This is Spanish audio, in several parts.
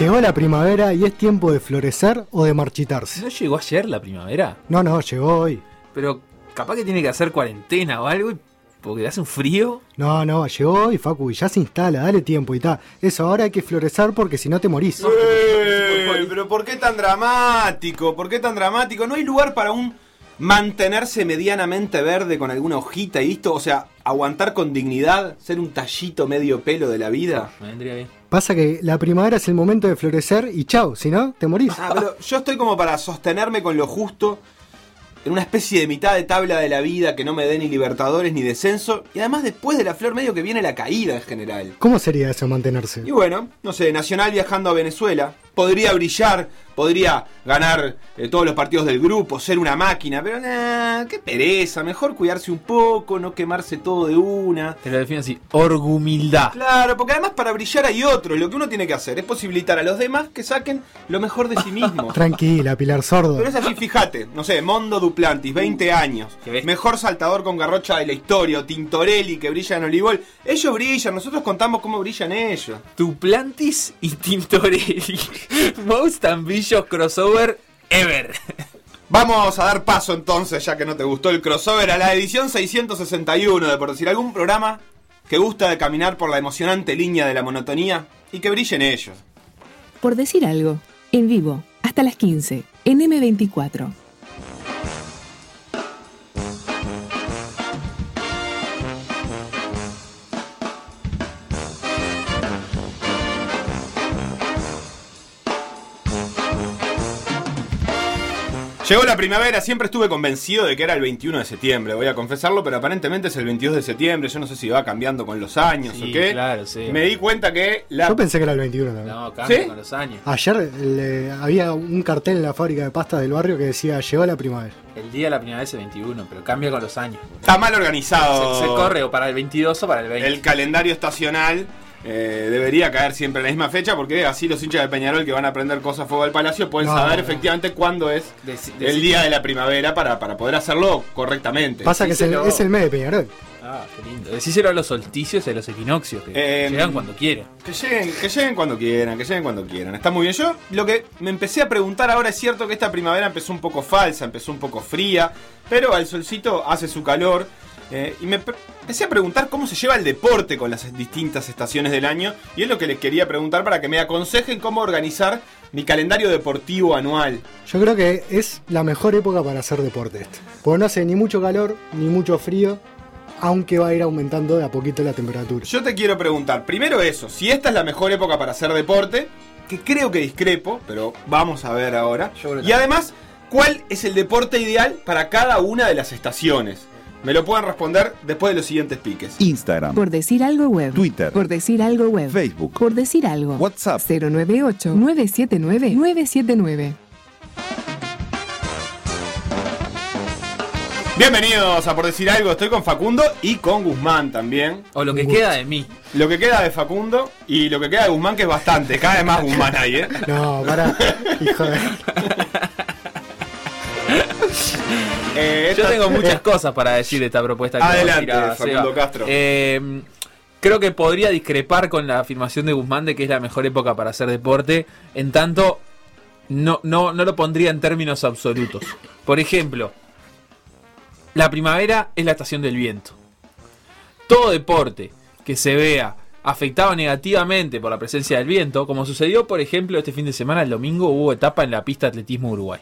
Llegó la primavera y es tiempo de florecer o de marchitarse. ¿No llegó ayer la primavera? No, no, llegó hoy. Pero capaz que tiene que hacer cuarentena o algo y- porque hace un frío. No, no, llegó hoy, Facu, y ya se instala, dale tiempo y está. Eso, ahora hay que florecer porque si no te morís. Pero ¿por qué tan dramático? ¿Por qué tan dramático? ¿No hay lugar para un mantenerse medianamente verde con alguna hojita y listo? O sea, aguantar con dignidad, ser un tallito medio pelo de la vida. Me vendría bien. Pasa que la primavera es el momento de florecer y chau, si no, te morís. Ah, pero yo estoy como para sostenerme con lo justo en una especie de mitad de tabla de la vida que no me dé ni libertadores ni descenso. Y además después de la flor medio que viene la caída en general. ¿Cómo sería eso mantenerse? Y bueno, no sé, Nacional viajando a Venezuela. Podría brillar, podría ganar eh, todos los partidos del grupo, ser una máquina, pero nah, qué pereza. Mejor cuidarse un poco, no quemarse todo de una. Te lo defino así, orgumildad. Claro, porque además para brillar hay otro. Lo que uno tiene que hacer es posibilitar a los demás que saquen lo mejor de sí mismos. Tranquila, Pilar Sordo. Pero es así, fíjate, no sé, Mondo Duplantis, 20 años, mejor saltador con garrocha de la historia, o Tintorelli que brilla en Olivol. Ellos brillan, nosotros contamos cómo brillan ellos. Duplantis y Tintorelli. Most ambitious crossover ever. Vamos a dar paso entonces, ya que no te gustó el crossover, a la edición 661 de Por decir algún programa que gusta de caminar por la emocionante línea de la monotonía y que brillen ellos. Por decir algo, en vivo, hasta las 15, en M24. Llegó la primavera, siempre estuve convencido de que era el 21 de septiembre, voy a confesarlo, pero aparentemente es el 22 de septiembre, yo no sé si va cambiando con los años Sí, o qué. claro, sí. Me di cuenta que la... Yo pensé que era el 21 también. No, cambia ¿Sí? con los años. Ayer le- había un cartel en la fábrica de pasta del barrio que decía llegó la primavera. El día de la primavera es el 21, pero cambia con los años. Está mal organizado. Se, se corre o para el 22 o para el 20. El calendario estacional eh, debería caer siempre en la misma fecha porque así los hinchas de Peñarol que van a prender cosas a fuego al palacio pueden No, saber no. efectivamente cuándo es el día de la primavera para, para poder hacerlo correctamente. Pasa que es el, Díselo. es el mes de Peñarol. Ah, qué lindo. Decíselo a los solsticios y a los equinoccios, que Eh, llegan cuando quieren. Que lleguen, que lleguen cuando quieran, que lleguen cuando quieran. Está muy bien. Yo lo que me empecé a preguntar ahora es cierto que esta primavera empezó un poco falsa, empezó un poco fría, pero al solcito hace su calor. Eh, y me empecé a preguntar cómo se lleva el deporte con las distintas estaciones del año. Y es lo que les quería preguntar para que me aconsejen cómo organizar mi calendario deportivo anual. Yo creo que es la mejor época para hacer deporte este. Porque no hace ni mucho calor ni mucho frío, aunque va a ir aumentando de a poquito la temperatura. Yo te quiero preguntar, primero eso, si esta es la mejor época para hacer deporte, que creo que discrepo, pero vamos a ver ahora. Y además, ¿cuál es el deporte ideal para cada una de las estaciones? Me lo pueden responder después de los siguientes piques. Instagram, Por decir algo web. Twitter, Por decir algo web. Facebook, Por decir algo. WhatsApp. 098-979-979. Bienvenidos a Por Decir Algo, estoy con Facundo y con Guzmán también. O lo que queda de mí. Lo que queda de Facundo y lo que queda de Guzmán, que es bastante, cada vez más Guzmán ahí, ¿eh? No, para, hijo de... Eh, Yo tengo muchas cosas para decir de esta propuesta. que Adelante, tiraba Facundo. Castro. Eh, creo que podría discrepar con la afirmación de Guzmán de que es la mejor época para hacer deporte. En tanto, no, no, no lo pondría en términos absolutos. Por ejemplo, la primavera es la estación del viento. Todo deporte que se vea afectado negativamente por la presencia del viento, como sucedió, por ejemplo, este fin de semana, el domingo, hubo etapa en la pista de atletismo Uruguay.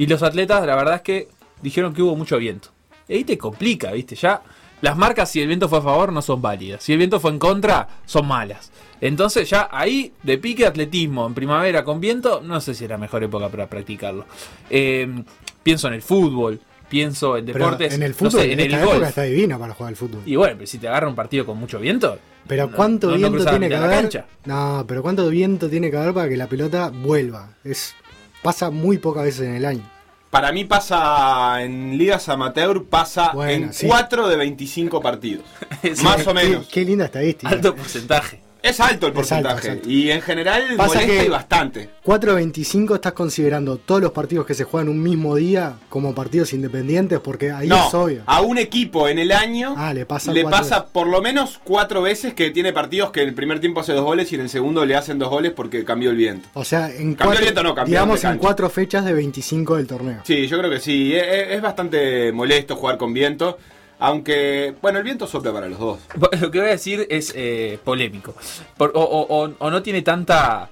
Y los atletas, la verdad es que dijeron que hubo mucho viento. Y ahí te complica, ¿viste? Ya las marcas, si el viento fue a favor, no son válidas. Si el viento fue en contra, son malas. Entonces ya ahí, de pique atletismo, en primavera con viento, no sé si es la mejor época para practicarlo. Eh, pienso en el fútbol, pienso en Pero deportes, en el no fútbol, sé, en esta el época golf. está divina para jugar al fútbol. Y bueno, pero si te agarra un partido con mucho viento... Pero no- ¿cuánto no- no viento tiene que haber? No, pero ¿cuánto viento tiene que haber para que la pelota vuelva? Es pasa muy pocas veces en el año. Para mí pasa en ligas amateur, pasa Bueno, en sí. 4 de 25 partidos. Es Más o Qué- menos. Qué, linda estadística. Alto porcentaje. Es alto el Es alto, porcentaje. es alto. Y en general Pasa molesta que- y bastante. 4.25 estás considerando todos los partidos que se juegan un mismo día como partidos independientes porque ahí no, es obvio. a un equipo en el año Ah, le pasa le por lo menos cuatro veces que tiene partidos que en el primer tiempo hace dos goles y en el segundo le hacen dos goles porque cambió el viento. O sea, en Cambió cuatro, el viento, no, cambió digamos en cuatro fechas de 25 del torneo. Sí, yo creo que sí. Es, es- es bastante molesto jugar con viento. Aunque, bueno, el viento sopla para los dos. Lo que voy a decir es eh, polémico. Por- o, o- o- o no tiene tanta,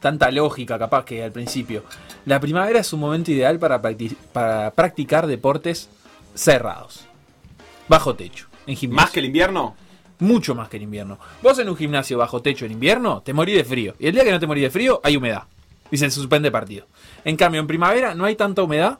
tanta lógica, capaz que al principio. La primavera es un momento ideal para, para practicar deportes cerrados. Bajo techo. En gimnasio. Más que el invierno, Mucho más que en invierno. Vos en un gimnasio bajo techo en invierno, te morís de frío. Y el día que no te morís de frío, hay humedad. Y se suspende partido. En cambio, en primavera no hay tanta humedad.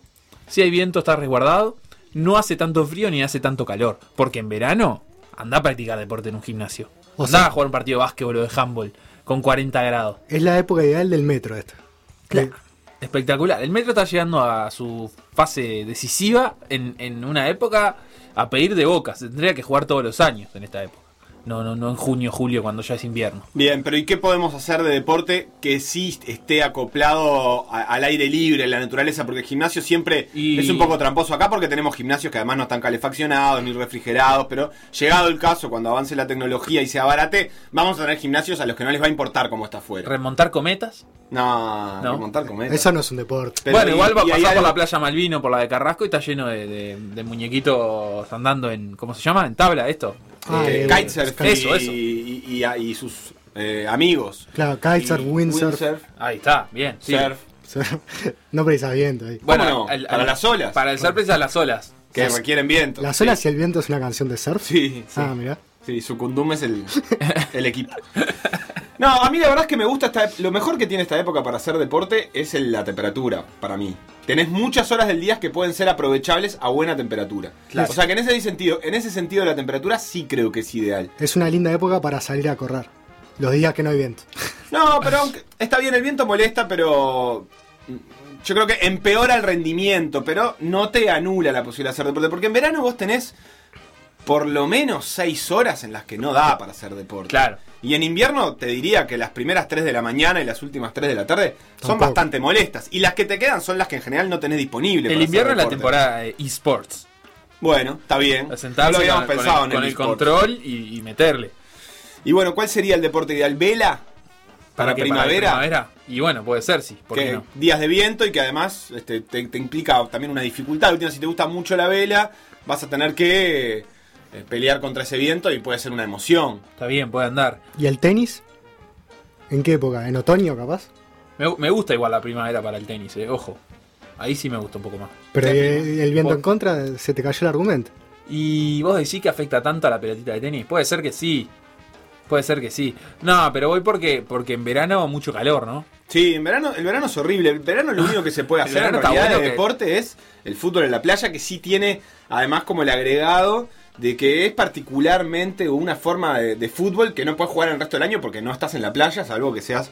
Si hay viento, está resguardado. No hace tanto frío ni hace tanto calor. Porque en verano, anda a practicar deporte en un gimnasio. O Anda sea- a jugar un partido de básquetbol o de handball con 40 grados. Es la época ideal del metro esta. Claro. Espectacular. El metro está llegando a su fase decisiva en, en una época a pedir de boca. Se tendría que jugar todos los años en esta época. No, no, no en junio, julio, cuando ya es invierno. Bien, pero ¿y qué podemos hacer de deporte que sí esté acoplado a- al aire libre, en la naturaleza? Porque el gimnasio siempre Y- es un poco tramposo acá porque tenemos gimnasios que además no están calefaccionados ni refrigerados, pero llegado el caso, cuando avance la tecnología y se abarate, vamos a tener gimnasios a los que no les va a importar cómo está afuera. Remontar cometas. No, No. remontar cometas. Eso no es un deporte. Pero bueno, y- igual va a pasar por algo- la playa Malvino, por la de Carrasco y está lleno de, de- de muñequitos andando en. ¿Cómo se llama? En tabla, esto. Ah, eh, kitesurf eso, y, eso. y- y- y- y sus eh, amigos. Claro, kitesurf, windsurf. Ahí está, bien. sí. surf, no precisa viento ahí. ¿Cómo no? Para las olas. Para el surf precisas las olas. que requieren viento. ¿Las olas y el viento es una canción de surf? Sí, sí. Ah, mira. Sí, su condum es el, el equipo. No, a mí la verdad es que me gusta esta Lo mejor que tiene esta época para hacer deporte es el- la temperatura, para mí. Tenés muchas horas del día que pueden ser aprovechables a buena temperatura. Claro. O sea que en ese sentido, en ese sentido de la temperatura sí creo que es ideal. Es una linda época para salir a correr. Los días que no hay viento. No, pero aunque- está bien, el viento molesta, pero mm, yo creo que empeora el rendimiento, pero no te anula la posibilidad de hacer deporte. Porque en verano vos tenés por lo menos 6 horas en las que no da para hacer deporte. Claro. Y en invierno te diría que las primeras 3 de la mañana y las últimas 3 de la tarde son Tampoco. bastante molestas. Y las que te quedan son las que en general no tenés disponible. El para invierno hacer es la temporada de esports. Bueno, está bien. No lo habíamos con, pensado con el, en con el, el eSport. control y, y meterle. Y bueno, ¿cuál sería el deporte ideal? ¿Vela? ¿Para, primavera? primavera? Y bueno, puede ser, sí. ¿Por qué que no? días de viento y que además este, te, te implica también una dificultad. Última, si te gusta mucho la vela, vas a tener que eh, pelear contra ese viento y puede ser una emoción. Está bien, puede andar. ¿Y el tenis? ¿En qué época? ¿En otoño capaz? Me, me gusta igual la primavera para el tenis, eh, ojo. Ahí sí me gusta un poco más. Pero Sí. eh, el viento Vos- en contra, se te cayó el argumento. ¿Y vos decís que afecta tanto a la pelotita de tenis? Puede ser que sí. Puede ser que sí. No, pero voy porque, porque en verano mucho calor, ¿no? Sí, en verano, el verano es horrible. El verano lo único que se puede hacer en realidad bueno de que- deporte es el fútbol en la playa, que sí tiene además como el agregado de que es particularmente una forma de, de fútbol que no puedes jugar el resto del año porque no estás en la playa, salvo que seas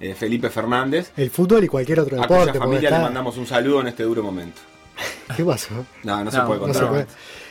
eh, Felipe Fernández. El fútbol y cualquier otro A deporte. cuya porque familia le está- mandamos un saludo en este duro momento. ¿Qué pasó? No, no, se No, puede No contar. se puede.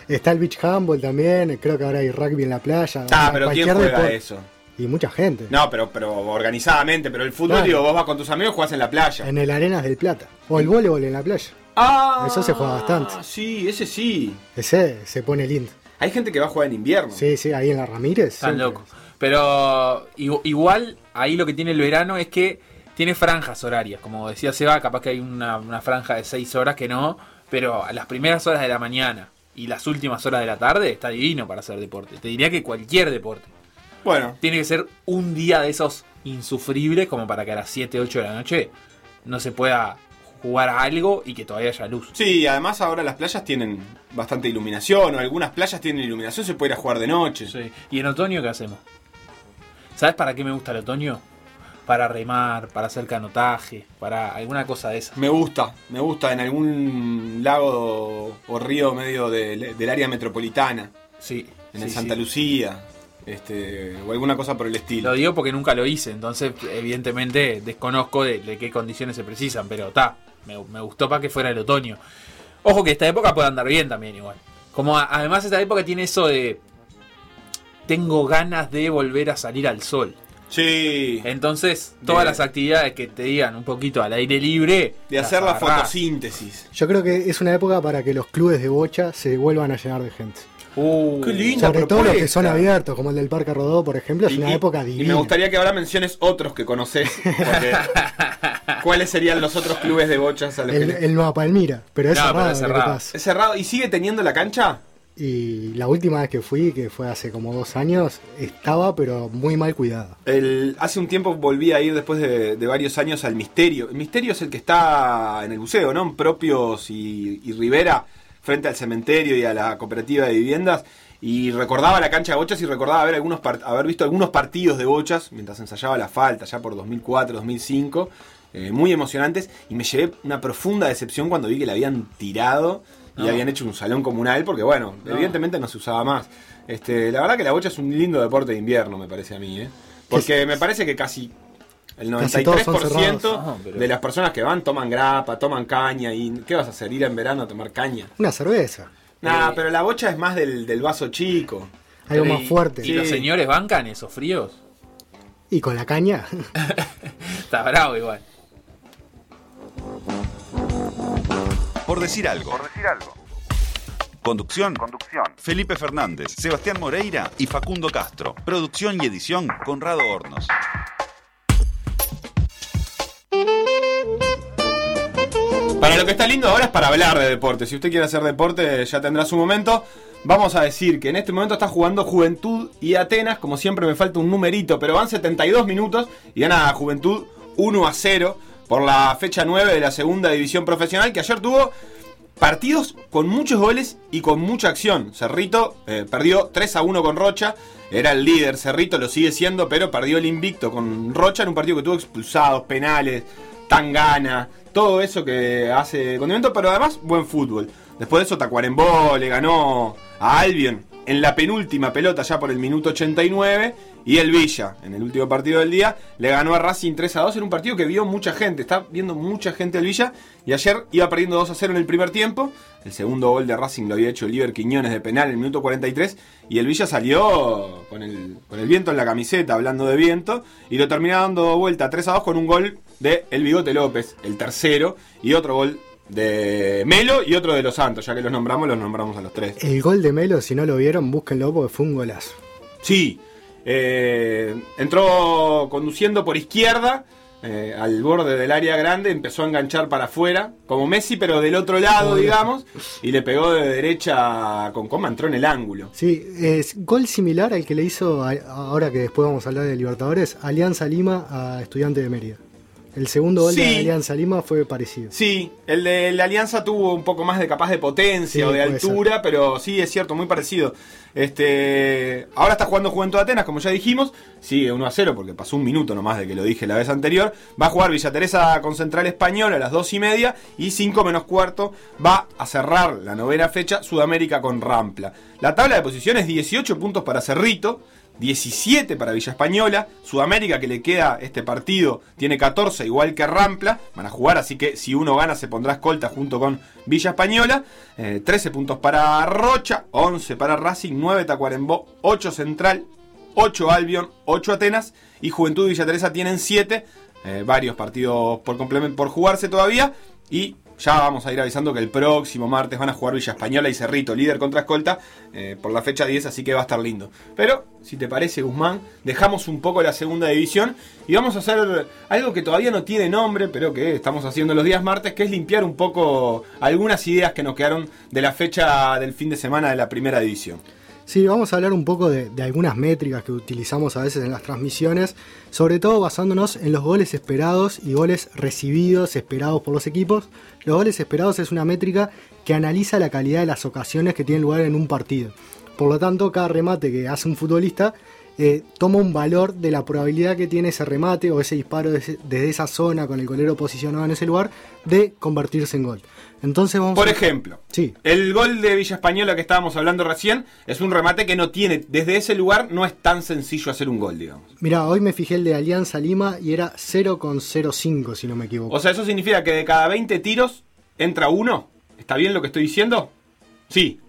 Está el beach handball también, creo que ahora hay rugby en la playa. Ah, pero ¿quién juega deporte. eso? Y mucha gente. No, pero, pero organizadamente, pero el fútbol, Claro. digo, vos vas con tus amigos, jugás en la playa. En el Arenas del Plata. O el voleibol en la playa. Ah, Eso se juega bastante. Sí, ese sí. Ese se pone lindo. Hay gente que va a jugar en invierno. Sí, sí, ahí en la Ramírez. Están locos. Pero igu- igual, ahí lo que tiene el verano es que tiene franjas horarias. Como decía Seba, capaz que hay una, una franja de 6 horas que no. Pero a las primeras horas de la mañana y las últimas horas de la tarde está divino para hacer deporte. Te diría que cualquier deporte. Bueno, Tiene que ser un día de esos insufribles como para que a las 7, 8 de la noche no se pueda jugar a algo y que todavía haya luz. sí, además ahora las playas tienen bastante iluminación, o algunas playas tienen iluminación, se puede ir a jugar de noche. Sí. ¿Y en otoño qué hacemos? ¿Sabes para qué me gusta el otoño? Para remar, para hacer canotaje, para alguna cosa de esa. Me gusta, me gusta en algún lago o río medio del, del área metropolitana, Sí. en sí, el Santa sí. Lucía, este, o alguna cosa por el estilo. Lo digo porque nunca lo hice, entonces evidentemente desconozco de, de qué condiciones se precisan, pero está, me, me gustó para que fuera el otoño. Ojo que esta época puede andar bien también igual. Como a- además esta época tiene eso de tengo ganas de volver a salir al sol. Sí. Entonces, todas De- las actividades que te digan un poquito al aire libre. De hacer la agarrás. fotosíntesis. Yo creo que es una época para que los clubes de bocha se vuelvan a llenar de gente. Uh, Qué. Sobre todo los que son propuesta. abiertos, como el del Parque Rodó, por ejemplo, es Y- una y- época Y divina. me gustaría que ahora menciones otros que conoces. ¿Cuáles serían los otros clubes de bochas a los que el, le- el Nueva Palmira, pero es No, pero cerrado, es que cerrado. pasa. ¿Es cerrado? ¿Y sigue teniendo la cancha? Y la última vez que fui, que fue hace como dos años, estaba pero muy mal cuidada. El, hace un tiempo volví a ir después de, de varios años al Misterio. El Misterio es el que está en el buceo, ¿no? En Propios y, y Rivera, frente al cementerio y a la cooperativa de viviendas. Y recordaba la cancha de bochas y recordaba haber, algunos haber visto algunos partidos de bochas mientras ensayaba la falta, ya por 2004, 2005. eh, muy emocionantes. Y me llevé una profunda decepción cuando vi que la habían tirado y No. habían hecho un salón comunal, porque bueno, No. evidentemente no se usaba más. Este, la verdad que la bocha es un lindo deporte de invierno, me parece a mí, ¿eh? Porque me parece que casi el Casi todos son 93% cerrados. Ah, pero- de las personas que van toman grapa, toman caña. ¿Y qué vas a hacer? ¿Ir en verano a tomar caña? Una cerveza, Nah, Eh. pero la bocha es más del, del vaso chico. algo y- más fuerte. ¿Y Sí. los señores bancan esos fríos? Y con la caña, Está bravo igual. Por decir algo. Por decir algo. Conducción. Conducción. Felipe Fernández, Sebastián Moreira y Facundo Castro. Producción y edición Conrado Hornos. Lo que está lindo ahora es para hablar de deporte. Si usted quiere hacer deporte, ya tendrá su momento. Vamos a decir que en este momento está jugando Juventud y Atenas. Como siempre, me falta un numerito, pero van 72 minutos y gana Juventud 1 a 0 por la fecha 9 de la segunda división profesional. Que ayer tuvo partidos con muchos goles y con mucha acción. Cerrito eh, perdió 3 a 1 con Rocha. Era el líder, Cerrito lo sigue siendo, pero perdió el invicto con Rocha en un partido que tuvo expulsados, penales, tangana, todo eso que hace condimento, pero además buen fútbol. Después de eso Tacuarembó le ganó a Albion en la penúltima pelota ya por el minuto 89 y el Villa en el último partido del día le ganó a Racing 3 a 2 en un partido que vio mucha gente, está viendo mucha gente el Villa. Y ayer iba perdiendo 2 a 0 en el primer tiempo, el segundo gol de Racing lo había hecho Oliver Quiñones de penal en el minuto 43 y el Villa salió con el, con el viento en la camiseta, hablando de viento, y lo terminó dando vuelta 3 a 2 con un gol de El Bigote López, el tercero, y otro gol de Melo y otro de Los Santos, ya que los nombramos, los nombramos a los tres. el gol de Melo, si no lo vieron, búsquenlo porque fue un golazo. Sí, eh, entró conduciendo por izquierda eh, al borde del área grande, empezó a enganchar para afuera, como Messi, pero del otro lado, digamos, y le pegó de derecha con coma, entró en el ángulo. Sí, es gol similar al que le hizo, a- ahora que después vamos a hablar de Libertadores, Alianza Lima a Estudiante de Mérida. El segundo gol Sí. de Alianza Lima fue parecido. Sí, el de la Alianza tuvo un poco más de capaz de potencia Sí, o de altura, pero sí, es cierto, muy parecido. Este, ahora está jugando Juventud Atenas, como ya dijimos, sigue 1 a 0 porque pasó un minuto nomás de que lo dije la vez anterior. Va a jugar Villa Teresa con Central Español a las 2 y media y 5 menos cuarto va a cerrar la novena fecha Sudamérica con Rampla. La tabla de posiciones 18 puntos para Cerrito. 17 para Villa Española. Sudamérica que le queda este partido tiene 14, igual que Rampla. Van a jugar, así que si uno gana se pondrá escolta junto con Villa Española. Eh, 13 puntos para Rocha, 11 para Racing, 9 Tacuarembó, 8 Central, 8 Albion, 8 Atenas y Juventud y Villa Teresa tienen 7. eh, varios partidos por, por jugarse todavía. Y ya vamos a ir avisando que el próximo martes van a jugar Villa Española y Cerrito, líder contra Escolta, eh, por la fecha 10, así que va a estar lindo. Pero, si te parece, Guzmán, dejamos un poco la segunda división y vamos a hacer algo que todavía no tiene nombre, pero que estamos haciendo los días martes, que es limpiar un poco algunas ideas que nos quedaron de la fecha del fin de semana de la primera división. Sí, vamos a hablar un poco de, algunas métricas que utilizamos a veces en las transmisiones, sobre todo basándonos en los goles esperados y goles recibidos, esperados por los equipos. Los goles esperados es una métrica que analiza la calidad de las ocasiones que tienen lugar en un partido. Por lo tanto, cada remate que hace un futbolista eh, toma un valor de la probabilidad que tiene ese remate o ese disparo desde, desde esa zona con el golero posicionado en ese lugar de convertirse en gol. Entonces vamos Por a- ejemplo, Sí, El gol de Villa Española que estábamos hablando recién es un remate que no tiene, desde ese lugar no es tan sencillo hacer un gol, digamos. Mira, hoy me fijé el de Alianza Lima y era 0,05 si no me equivoco. O sea, eso significa que de cada 20 tiros entra uno. ¿Está bien lo que estoy diciendo? Sí,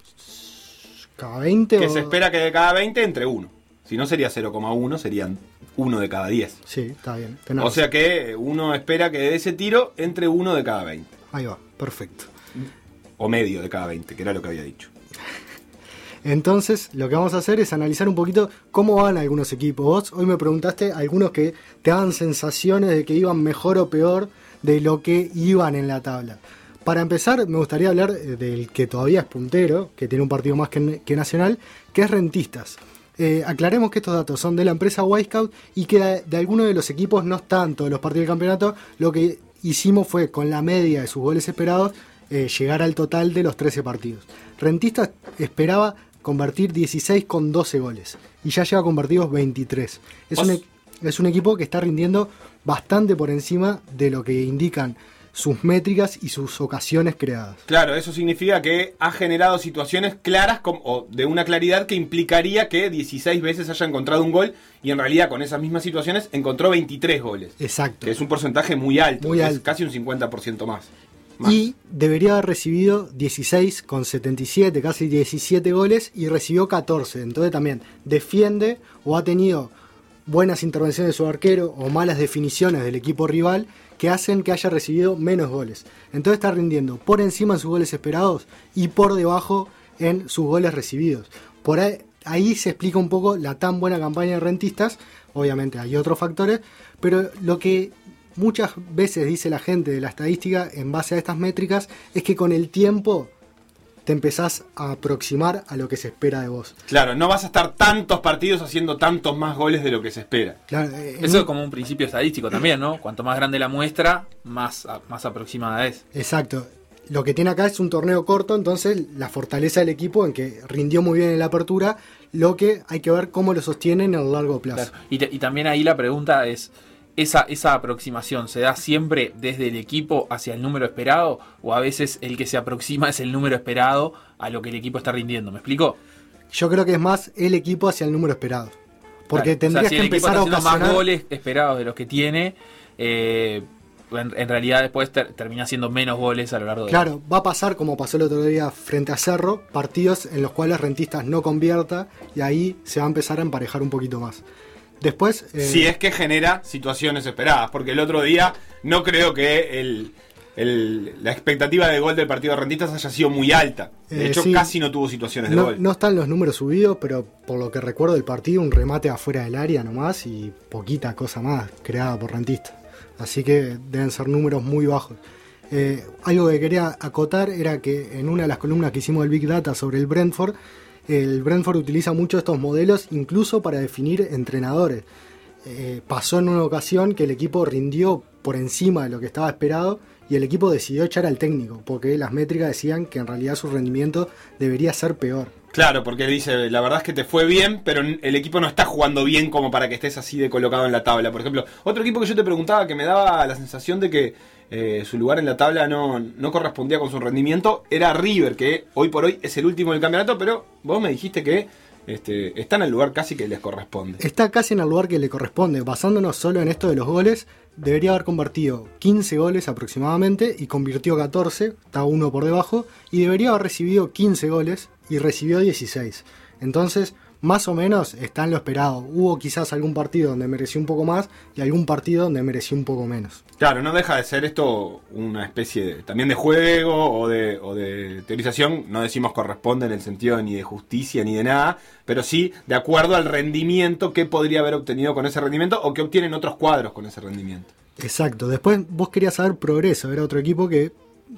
Cada 20 que o... se espera que de cada 20 entre uno. Si no sería 0,1, serían 1 de cada 10. Sí, está bien. tenés O razón. sea que uno espera que de ese tiro entre uno de cada 20. Ahí va, perfecto. O medio de cada 20, que era lo que había dicho. Entonces, lo que vamos a hacer es analizar un poquito cómo van algunos equipos. Vos hoy me preguntaste algunos que te daban sensaciones de que iban mejor o peor de lo que iban en la tabla. Para empezar, me gustaría hablar eh, del que todavía es puntero, que tiene un partido más que, que Nacional, que es Rentistas. Eh, aclaremos que estos datos son de la empresa Wisecout y que de, de alguno de los equipos no están todos los partidos del campeonato. Lo que hicimos fue, con la media de sus goles esperados, eh, llegar al total de los 13 partidos. Rentistas esperaba convertir 16 con 12 goles y ya lleva convertidos 23. Es un, e- es un equipo que está rindiendo bastante por encima de lo que indican sus métricas y sus ocasiones creadas. Claro, eso significa que ha generado situaciones claras o de una claridad que implicaría que 16 veces haya encontrado un gol y en realidad con esas mismas situaciones encontró 23 goles. Exacto. Que es un porcentaje muy alto, Muy es casi un 50% más. Más. Y debería haber recibido 16 con 77, casi 17 goles y recibió 14. Entonces también defiende o ha tenido buenas intervenciones de su arquero o malas definiciones del equipo rival que hacen que haya recibido menos goles. Entonces está rindiendo por encima en sus goles esperados y por debajo en sus goles recibidos. Por ahí, ahí se explica un poco la tan buena campaña de rentistas. Obviamente hay otros factores, pero lo que muchas veces dice la gente de la estadística en base a estas métricas es que con el tiempo te empezás a aproximar a lo que se espera de vos. Claro, no vas a estar tantos partidos haciendo tantos más goles de lo que se espera. Claro, eh, Eso un- es como un principio estadístico también, ¿no? Cuanto más grande la muestra, más, más aproximada es. Exacto. Lo que tiene acá es un torneo corto, entonces la fortaleza del equipo en que rindió muy bien en la apertura, lo que hay que ver cómo lo sostienen a largo plazo. Claro. Y, te- y también ahí la pregunta es, ¿esa, ¿esa aproximación se da siempre desde el equipo hacia el número esperado? ¿O a veces el que se aproxima es el número esperado a lo que el equipo está rindiendo? ¿Me explico? Yo creo que es más el equipo hacia el número esperado. Porque Claro. tendrías O sea, si que el empezar a ocasionar... más goles esperados de los que tiene, eh, en, en realidad después ter- termina siendo menos goles a lo largo de Claro, va a pasar como pasó el otro día frente a Cerro, partidos en los cuales Rentistas no convierta y ahí se va a empezar a emparejar un poquito más. Después, eh, Si es que genera situaciones esperadas, porque el otro día no creo que el, el- la expectativa de gol del partido de rentistas haya sido muy alta. De Eh, hecho, sí. casi no tuvo situaciones de no, gol. no están los números subidos, pero por lo que recuerdo del partido, un remate afuera del área nomás y poquita cosa más creada por Rentistas. Así que deben ser números muy bajos. Eh, algo que quería acotar era que en una de las columnas que hicimos del Big Data sobre el Brentford, el Brentford utiliza mucho estos modelos incluso para definir entrenadores. Eh, pasó en una ocasión que el equipo rindió por encima de lo que estaba esperado y el equipo decidió echar al técnico porque las métricas decían que en realidad su rendimiento debería ser peor. Claro, porque dice, la verdad es que te fue bien, pero el equipo no está jugando bien como para que estés así de colocado en la tabla. Por ejemplo, otro equipo que yo te preguntaba que me daba la sensación de que eh, su lugar en la tabla no, no correspondía con su rendimiento era River, que hoy por hoy es el último del campeonato, pero vos me dijiste que este, está en el lugar casi que les corresponde. Está casi en el lugar que le corresponde. Basándonos solo en esto de los goles, debería haber convertido 15 goles aproximadamente y convirtió 14, está uno por debajo, y debería haber recibido 15 goles y recibió 16. Entonces, más o menos está en lo esperado. Hubo quizás algún partido donde mereció un poco más y algún partido donde mereció un poco menos. Claro, no deja de ser esto una especie de, también de juego o de, o de teorización. No decimos corresponde en el sentido ni de justicia ni de nada, pero sí de acuerdo al rendimiento que podría haber obtenido con ese rendimiento o que obtienen otros cuadros con ese rendimiento. Exacto. Después vos querías saber progreso. Era otro equipo que,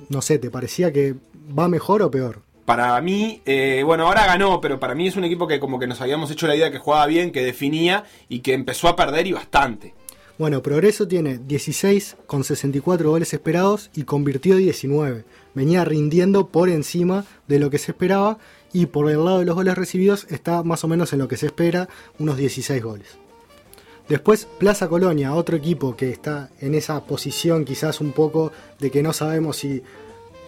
no sé, ¿te parecía que va mejor o peor? Para mí, eh, bueno, ahora ganó, pero para mí es un equipo que como que nos habíamos hecho la idea que jugaba bien, que definía y que empezó a perder y bastante. Bueno, Progreso tiene 16 con 64 goles esperados y convirtió 19. Venía rindiendo por encima de lo que se esperaba y por el lado de los goles recibidos está más o menos en lo que se espera, unos 16 goles. Después Plaza Colonia, otro equipo que está en esa posición quizás un poco de que no sabemos si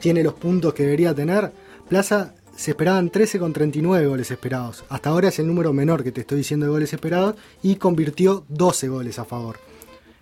tiene los puntos que debería tener. Plaza se esperaban 13 con 39 goles esperados. Hasta ahora es el número menor que te estoy diciendo de goles esperados y convirtió 12 goles a favor.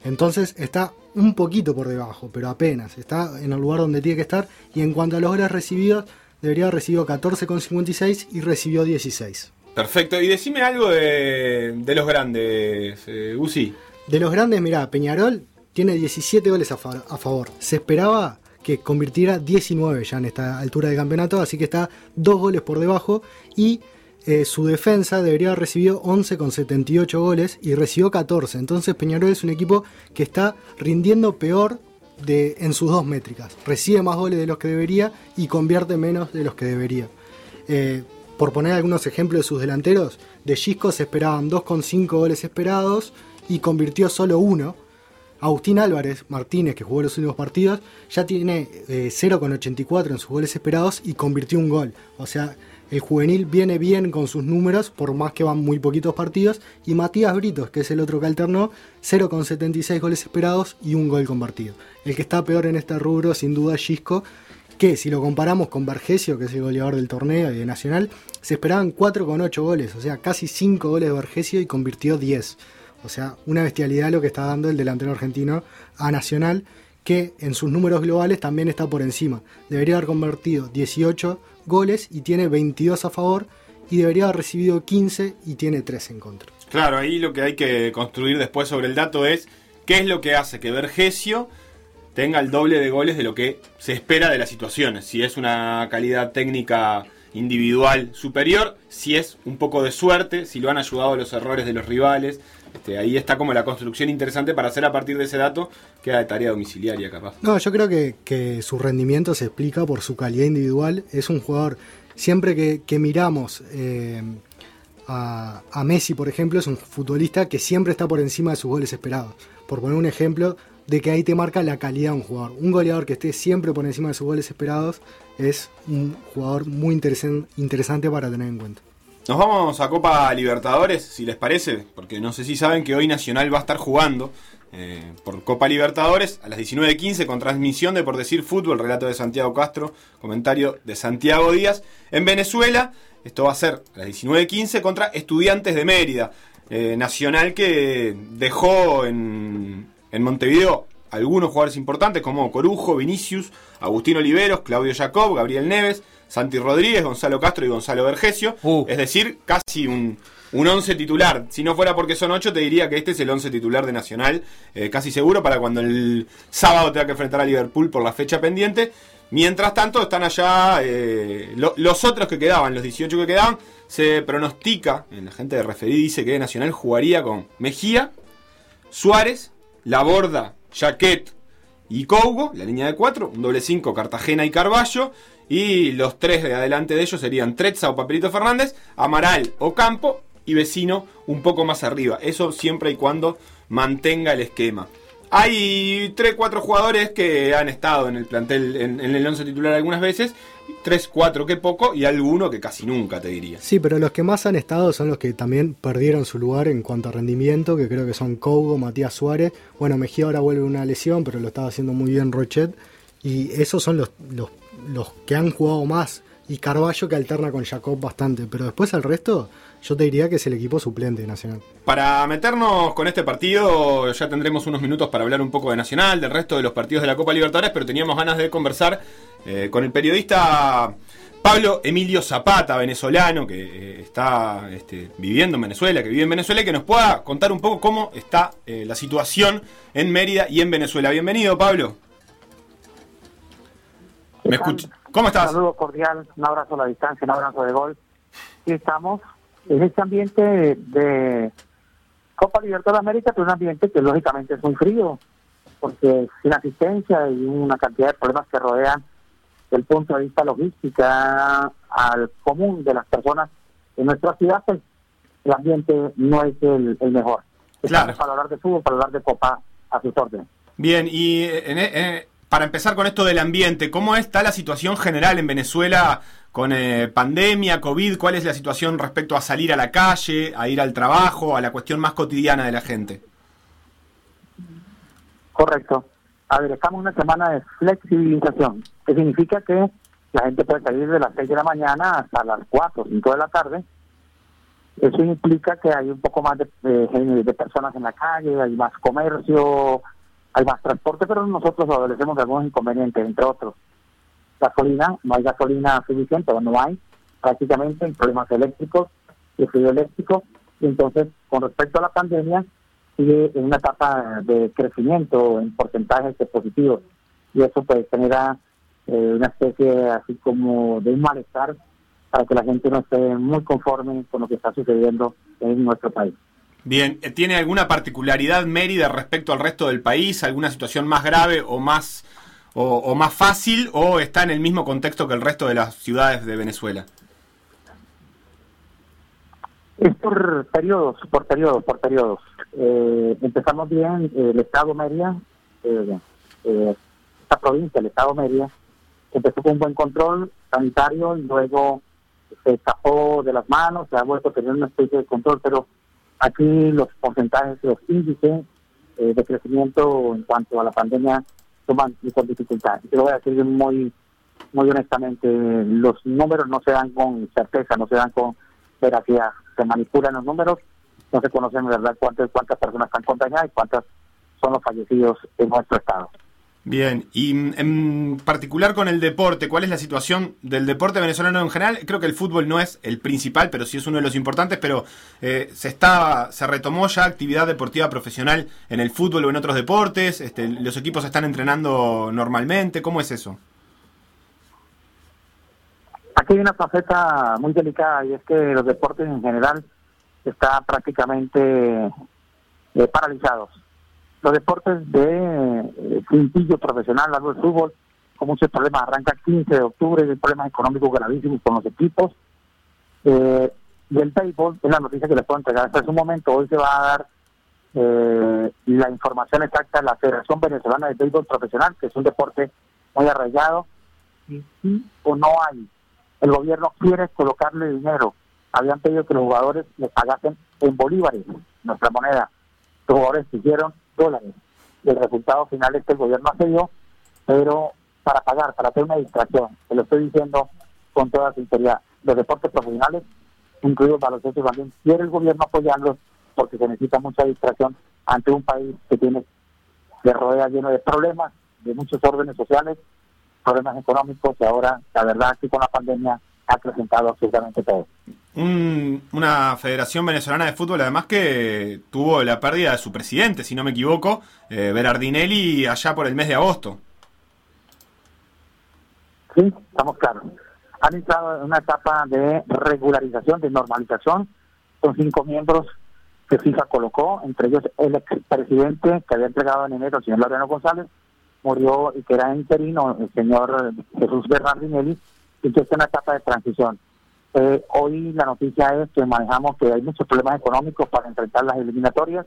Entonces está un poquito por debajo, pero apenas. Está en el lugar donde tiene que estar. Y en cuanto a los goles recibidos, debería haber recibido 14,56 y recibió 16. Perfecto, y decime algo de, de los grandes, eh, Uzi. De los grandes, mirá, Peñarol tiene 17 goles a, fa- a favor. Se esperaba que convirtiera 19 ya en esta altura del campeonato, así que está dos goles por debajo y eh, su defensa debería haber recibido 11 con 78 goles y recibió 14. Entonces Peñarol es un equipo que está rindiendo peor de, en sus dos métricas. Recibe más goles de los que debería y convierte menos de los que debería. Eh, por poner algunos ejemplos de sus delanteros, de Gisco se esperaban 2,5 goles esperados y convirtió solo uno. Agustín Álvarez Martínez, que jugó los últimos partidos, ya tiene eh, 0,84 en sus goles esperados y convirtió un gol. O sea, el juvenil viene bien con sus números, por más que van muy poquitos partidos. Y Matías Britos, que es el otro que alternó, 0,76 goles esperados y un gol convertido. El que está peor en este rubro, sin duda, es Gisco, que si lo comparamos con Vergesio, que es el goleador del torneo y de Nacional, se esperaban 4,8 goles, o sea, casi 5 goles de Vergesio y convirtió 10. O sea, una bestialidad lo que está dando el delantero argentino a Nacional, que en sus números globales también está por encima. Debería haber convertido 18 goles y tiene 22 a favor, y debería haber recibido 15 y tiene 3 en contra. Claro, ahí lo que hay que construir después sobre el dato es qué es lo que hace que Vergesio tenga el doble de goles de lo que se espera de las situaciones. Si es una calidad técnica individual superior, si es un poco de suerte, si lo han ayudado los errores de los rivales. Este, ahí está como la construcción interesante para hacer a partir de ese dato, queda de tarea domiciliaria capaz. No, yo creo que, su rendimiento se explica por su calidad individual. Es un jugador, siempre que, miramos eh, a, Messi, por ejemplo, es un futbolista que siempre está por encima de sus goles esperados. Por poner un ejemplo de que ahí te marca la calidad de un jugador. Un goleador que esté siempre por encima de sus goles esperados es un jugador muy interesante para tener en cuenta. Nos vamos a Copa Libertadores, si les parece, porque no sé si saben que hoy Nacional va a estar jugando eh, por Copa Libertadores a las 19.15 con transmisión de Por Decir Fútbol, relato de Santiago Castro, comentario de Santiago Díaz. En Venezuela, esto va a ser a las 19.15 contra Estudiantes de Mérida, eh, Nacional que dejó en, en Montevideo algunos jugadores importantes como Corujo, Vinicius, Agustín Oliveros, Claudio Jacob, Gabriel Neves, Santi Rodríguez, Gonzalo Castro y Gonzalo Vergesio. Uh. Es decir, casi un, un 11 titular. Si no fuera porque son 8, te diría que este es el 11 titular de Nacional, eh, casi seguro, para cuando el sábado tenga que enfrentar a Liverpool por la fecha pendiente. Mientras tanto, están allá eh, lo- los otros que quedaban, los 18 que quedaban. Se pronostica, la gente de referí dice que Nacional jugaría con Mejía, Suárez, Laborda, Jaquet y Cougo, la línea de 4, un doble 5, Cartagena y Carballo. Y los tres de adelante de ellos serían Trezza o Papelito Fernández, Amaral o Campo y Vecino un poco más arriba. Eso siempre y cuando mantenga el esquema. Hay 3-4 jugadores que han estado en el plantel, en, el 11 titular algunas veces. 3-4 que poco y alguno que casi nunca te diría. Sí, pero los que más han estado son los que también perdieron su lugar en cuanto a rendimiento, que creo que son Cougo, Matías Suárez. Bueno, Mejía ahora vuelve una lesión, pero lo estaba haciendo muy bien Rochet. Y esos son los, los que han jugado más. Y Carballo que alterna con Jacob bastante. Pero después el resto, yo te diría que es el equipo suplente de Nacional. Para meternos con este partido, ya tendremos unos minutos para hablar un poco de Nacional, del resto de los partidos de la Copa Libertadores, pero teníamos ganas de conversar eh, con el periodista Pablo Emilio Zapata, venezolano, que eh, está este, viviendo en Venezuela, que vive en Venezuela, y que nos pueda contar un poco cómo está eh, la situación en Mérida y en Venezuela. Bienvenido, Pablo. ¿Me escuch- ¿Cómo estás? Un saludo cordial, un abrazo a la distancia, un abrazo de gol. Y estamos en este ambiente de Copa Libertadores de América, pero un ambiente que lógicamente es muy frío, porque sin asistencia y una cantidad de problemas que rodean el punto de vista logística al común de las personas en nuestra ciudad, pues el ambiente no es el, el mejor. Claro. Para hablar de fútbol, para hablar de Copa a sus órdenes. Bien, y en- en- para empezar con esto del ambiente, ¿cómo está la situación general en Venezuela con eh, pandemia, COVID? ¿Cuál es la situación respecto a salir a la calle, a ir al trabajo, a la cuestión más cotidiana de la gente? Correcto. A ver, estamos en una semana de flexibilización, que significa que la gente puede salir de las 6 de la mañana hasta las 4 o 5 de la tarde. Eso implica que hay un poco más de, de- de personas en la calle, hay más comercio, hay más transporte, pero nosotros adolecemos de algunos inconvenientes, entre otros. Gasolina, no hay gasolina suficiente, o no hay prácticamente, problemas eléctricos, el frío eléctrico. Y entonces, con respecto a la pandemia, sigue en una etapa de crecimiento en porcentajes positivos. Y eso pues genera eh, una especie así como de un malestar para que la gente no esté muy conforme con lo que está sucediendo en nuestro país. Bien, eh, ¿tiene alguna particularidad Mérida respecto al resto del país? ¿Alguna situación más grave o más, o, más fácil? ¿O está en el mismo contexto que el resto de las ciudades de Venezuela? Es por periodos, por periodos, por periodos. Eh, empezamos bien, el Estado Mérida, eh, esta provincia, el Estado Mérida, empezó con un buen control sanitario y luego se escapó de las manos, se ha vuelto a tener una especie de control, pero aquí los porcentajes, los índices eh, de crecimiento en cuanto a la pandemia toman con dificultad. Y lo voy a decir muy, muy honestamente, los números no se dan con certeza, no se dan con veracidad, se manipulan los números, no se conocen en verdad cuántas, cuántas personas están contagiadas y cuántas son los fallecidos en nuestro estado. Bien, y mm, en particular con el deporte, ¿cuál es la situación del deporte venezolano en general? Creo que el fútbol no es el principal, pero sí es uno de los importantes, pero eh, se está se retomó ya actividad deportiva profesional en el fútbol o en otros deportes, este, los equipos están entrenando normalmente, ¿cómo es eso? Aquí hay una faceta muy delicada y es que los deportes en general están prácticamente eh, paralizados los deportes de eh, cintillo profesional, algo de fútbol, con muchos problemas. Arranca el 15 de octubre, hay problemas económicos gravísimos con los equipos. Eh, y el béisbol es la noticia que les puedo entregar hasta un momento. Hoy se va a dar eh, la información exacta de la Federación Venezolana de Béisbol Profesional, que es un deporte muy arraigado. Y sí o no hay. El gobierno quiere colocarle dinero. Habían pedido que los jugadores les pagasen en bolívares, nuestra moneda. Los jugadores hicieron dólares. el resultado final es que el gobierno accedió, pero para pagar, para hacer una distracción, se lo estoy diciendo con toda sinceridad, los deportes profesionales, incluidos baloncesto también, quiere el gobierno apoyarlos porque se necesita mucha distracción ante un país que tiene, que rodea lleno de problemas, de muchos órdenes sociales, problemas económicos y ahora, la verdad, que con la pandemia ha presentado absolutamente todo. Una federación venezolana de fútbol además que tuvo la pérdida de su presidente, si no me equivoco, eh, Berardinelli, allá por el mes de agosto. Sí, estamos claros. Han entrado en una etapa de regularización, de normalización, con cinco miembros que FIFA colocó, entre ellos el expresidente que había entregado en enero, el señor Loreno González, murió y que era interino, el señor Jesús Berardinelli, y que está en una etapa de transición. Eh, hoy la noticia es que manejamos que hay muchos problemas económicos para enfrentar las eliminatorias,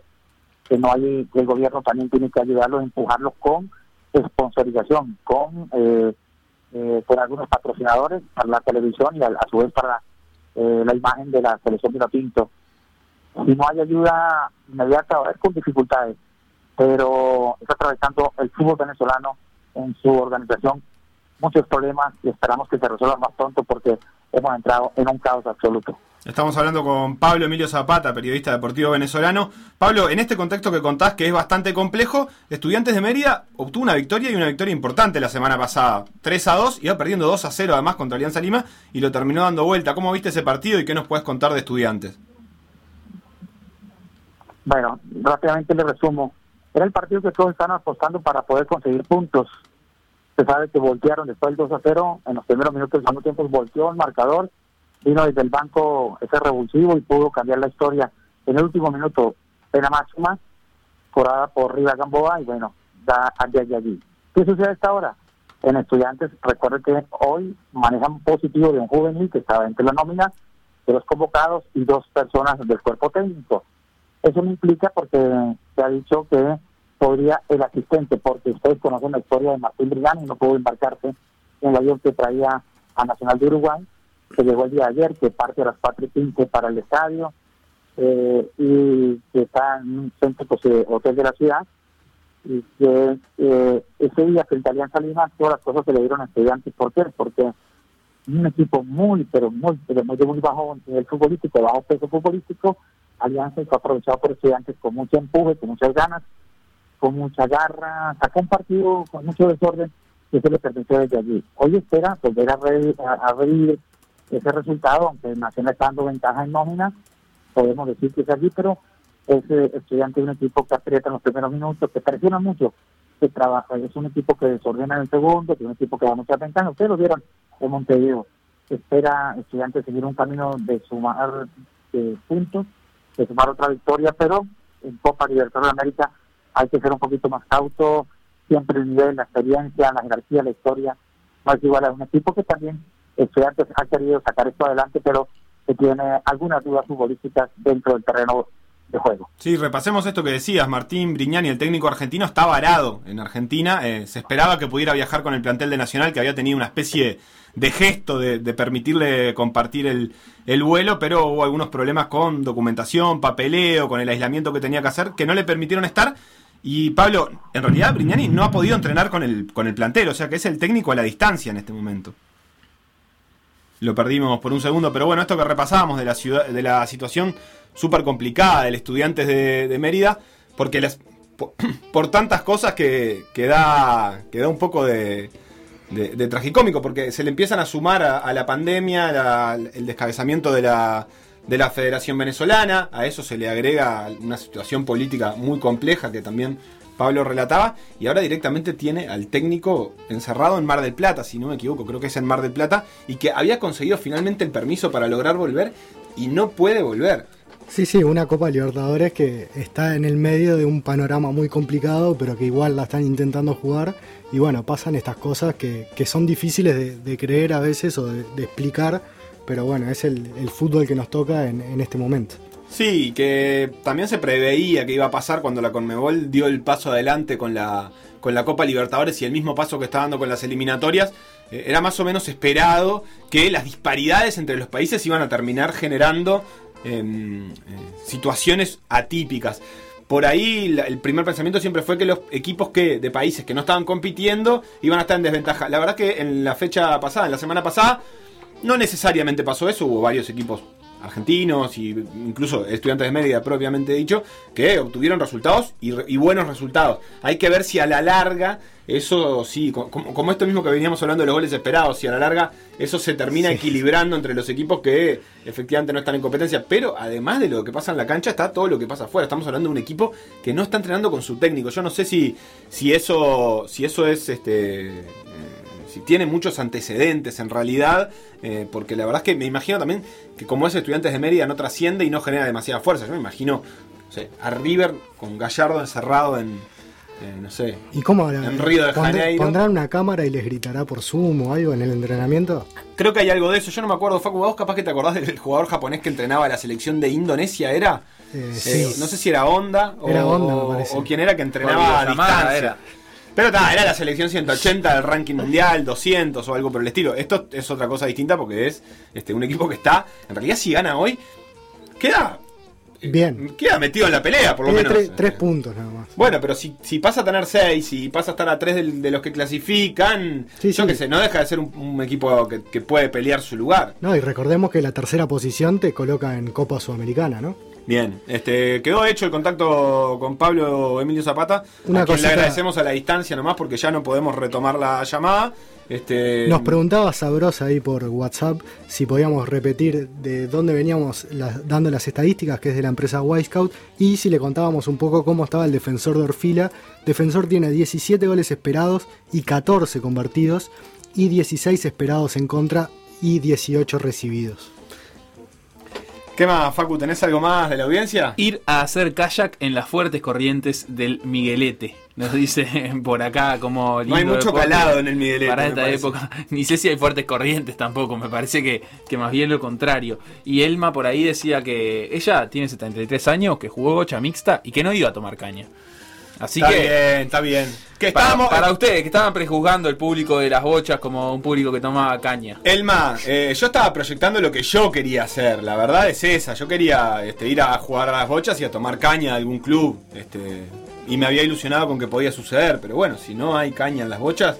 que no hay, el gobierno también tiene que ayudarlos, empujarlos con sponsorización, con eh, eh, con algunos patrocinadores para la televisión y a, su vez para la imagen de la selección de Pinto. Si no hay ayuda inmediata, es con dificultades, pero está atravesando el fútbol venezolano en su organización muchos problemas y esperamos que se resuelvan más pronto porque hemos entrado en un caos absoluto. Estamos hablando con Pablo Emilio Zapata, periodista deportivo venezolano. Pablo, en este contexto que contás que es bastante complejo, Estudiantes de Mérida obtuvo una victoria y una victoria importante la semana pasada. 3 a 2, iba perdiendo 2 a 0 además contra Alianza Lima y lo terminó dando vuelta. ¿Cómo viste ese partido y qué nos puedes contar de Estudiantes? Bueno, rápidamente le resumo. Era el partido que todos están apostando para poder conseguir puntos. Se sabe que voltearon después del 2 a 0, en los primeros minutos del segundo tiempo volteó el marcador, vino desde el banco ese revulsivo y pudo cambiar la historia. En el último minuto, pena máxima, corada por Riva Gamboa y bueno, da allí allí. ¿Qué sucede a esta hora? En estudiantes, recuerde que hoy manejan positivo de un juvenil que estaba entre la nómina de los convocados y dos personas del cuerpo técnico. Eso no implica porque se ha dicho que podría el asistente, porque ustedes conocen la historia de Martín Brigani, no pudo embarcarse en el avión que traía a Nacional de Uruguay, que llegó el día de ayer, que parte de las 4 y para el estadio, eh, y que está en un centro pues, eh, hotel de la ciudad, y que eh, ese día frente a Alianza Lima todas las cosas se le dieron a estudiantes. ¿Por qué? Porque un equipo muy, pero muy, pero muy, muy bajo nivel futbolístico, bajo peso futbolístico, Alianza fue aprovechado por estudiantes con mucho empuje, con muchas ganas, con mucha garra, sacó un partido con mucho desorden y se le permitió desde allí. Hoy espera volver a, revivir ese resultado, aunque Nacional está dando ventaja en nómina, podemos decir que es allí, pero es estudiante de un equipo que aprieta en los primeros minutos, que presiona mucho, que trabaja, es un equipo que desordena en el segundo, que es un equipo que da mucha ventaja. Ustedes lo vieron en Montevideo. Espera estudiante seguir un camino de sumar eh, puntos, de sumar otra victoria, pero en Copa Libertadores de América hay que ser un poquito más cauto, siempre el nivel, la experiencia, la jerarquía, la historia, más igual a un equipo que también estudiantes ha querido sacar esto adelante, pero que tiene algunas dudas futbolísticas dentro del terreno de juego. Sí, repasemos esto que decías, Martín Briñani, el técnico argentino, está varado en Argentina, eh, se esperaba que pudiera viajar con el plantel de Nacional, que había tenido una especie de gesto de, de permitirle compartir el, el, vuelo, pero hubo algunos problemas con documentación, papeleo, con el aislamiento que tenía que hacer, que no le permitieron estar. Y Pablo, en realidad Brignani no ha podido entrenar con el, con el plantel, o sea que es el técnico a la distancia en este momento. Lo perdimos por un segundo, pero bueno, esto que repasábamos de la ciudad, de la situación súper complicada del estudiantes de, Mérida, porque las, por, tantas cosas que, que, da, que da un poco de, de, de, tragicómico, porque se le empiezan a sumar a, la pandemia, el descabezamiento de la, de la Federación Venezolana, a eso se le agrega una situación política muy compleja que también Pablo relataba, y ahora directamente tiene al técnico encerrado en Mar del Plata, si no me equivoco, creo que es en Mar del Plata, y que había conseguido finalmente el permiso para lograr volver y no puede volver. Sí, sí, una Copa Libertadores que está en el medio de un panorama muy complicado, pero que igual la están intentando jugar. Y bueno, pasan estas cosas que, que son difíciles de, creer a veces o de explicar, pero bueno, es el, el, fútbol que nos toca en, en este momento. Sí, que también se preveía que iba a pasar cuando la Conmebol dio el paso adelante con la, con la Copa Libertadores y el mismo paso que está dando con las eliminatorias. Eh, era más o menos esperado que las disparidades entre los países iban a terminar generando eh, eh, situaciones atípicas. Por ahí el primer pensamiento siempre fue que los equipos que de países que no estaban compitiendo iban a estar en desventaja. La verdad que en la fecha pasada, en la semana pasada, no necesariamente pasó eso. Hubo varios equipos argentinos y incluso estudiantes de media propiamente dicho, que obtuvieron resultados y, y, buenos resultados. Hay que ver si a la larga eso sí, como, como, esto mismo que veníamos hablando de los goles esperados, si a la larga eso se termina sí. equilibrando entre los equipos que efectivamente no están en competencia, pero además de lo que pasa en la cancha está todo lo que pasa afuera. Estamos hablando de un equipo que no está entrenando con su técnico. Yo no sé si, si eso si eso es este si tiene muchos antecedentes en realidad, eh, porque la verdad es que me imagino también que como es estudiantes de Mérida no trasciende y no genera demasiada fuerza. Yo me imagino o sea, a River con Gallardo encerrado en, eh, no sé, ¿Y cómo en Río de Janeiro. ¿Pondrán una cámara y les gritará por Zoom o algo en el entrenamiento? Creo que hay algo de eso. Yo no me acuerdo, Facu, vos capaz que te acordás del jugador japonés que entrenaba la selección de Indonesia, ¿era? Eh, sí. no sé si era Honda o, era Honda, o, o quién era que entrenaba a distancia. Era. Pero ta, era la selección 180 del ranking mundial, 200 o algo por el estilo. Esto es otra cosa distinta porque es este, un equipo que está, en realidad si gana hoy, queda... Bien. Queda metido en la pelea, por lo Tiene menos. Tres, tres, puntos nada más. Bueno, pero si, si pasa a tener seis, si pasa a estar a tres de, de los que clasifican, sí, yo sí. qué sé, no deja de ser un, un equipo que, que, puede pelear su lugar. No, y recordemos que la tercera posición te coloca en Copa Sudamericana, ¿no? Bien, este, quedó hecho el contacto con Pablo Emilio Zapata, Una a quien le agradecemos a la distancia nomás porque ya no podemos retomar la llamada. Este... Nos preguntaba Sabrosa ahí por WhatsApp si podíamos repetir de dónde veníamos la, dando las estadísticas, que es de la empresa Scout, y si le contábamos un poco cómo estaba el defensor de Orfila. Defensor tiene 17 goles esperados y 14 convertidos, y 16 esperados en contra y 18 recibidos. ¿Qué más, Facu? ¿Tenés algo más de la audiencia? Ir a hacer kayak en las fuertes corrientes del Miguelete. Nos dice por acá como No hay mucho calado en el Miguelete. Para esta época. Ni sé si hay fuertes corrientes tampoco. Me parece que, que más bien lo contrario. Y Elma por ahí decía que ella tiene 73 años, que jugó gocha mixta y que no iba a tomar caña. Así está que. bien, está bien. Que para, estábamos... para, ustedes, que estaban prejuzgando el público de las bochas como un público que tomaba caña. Elma, eh, yo estaba proyectando lo que yo quería hacer. La verdad es esa. Yo quería este, ir a jugar a las bochas y a tomar caña de algún club. Este, y me había ilusionado con que podía suceder. Pero bueno, si no hay caña en las bochas,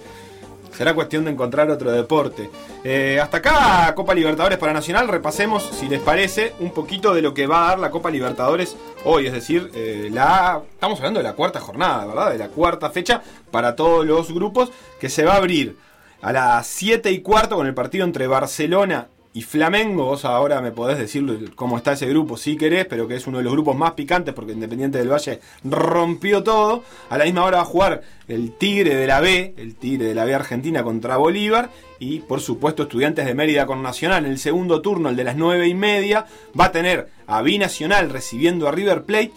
será cuestión de encontrar otro deporte. Eh, hasta acá, Copa Libertadores para Nacional. Repasemos, si les parece, un poquito de lo que va a dar la Copa Libertadores hoy. Es decir, eh, la estamos hablando de la cuarta jornada, ¿verdad? De la cuarta fecha para todos los grupos que se va a abrir a las 7 y cuarto con el partido entre Barcelona y Flamengo. Vos ahora me podés decir cómo está ese grupo si querés, pero que es uno de los grupos más picantes porque Independiente del Valle rompió todo. A la misma hora va a jugar el Tigre de la B, el Tigre de la B Argentina contra Bolívar. Y por supuesto Estudiantes de Mérida con Nacional en el segundo turno, el de las nueve y media. Va a tener a Binacional recibiendo a River Plate.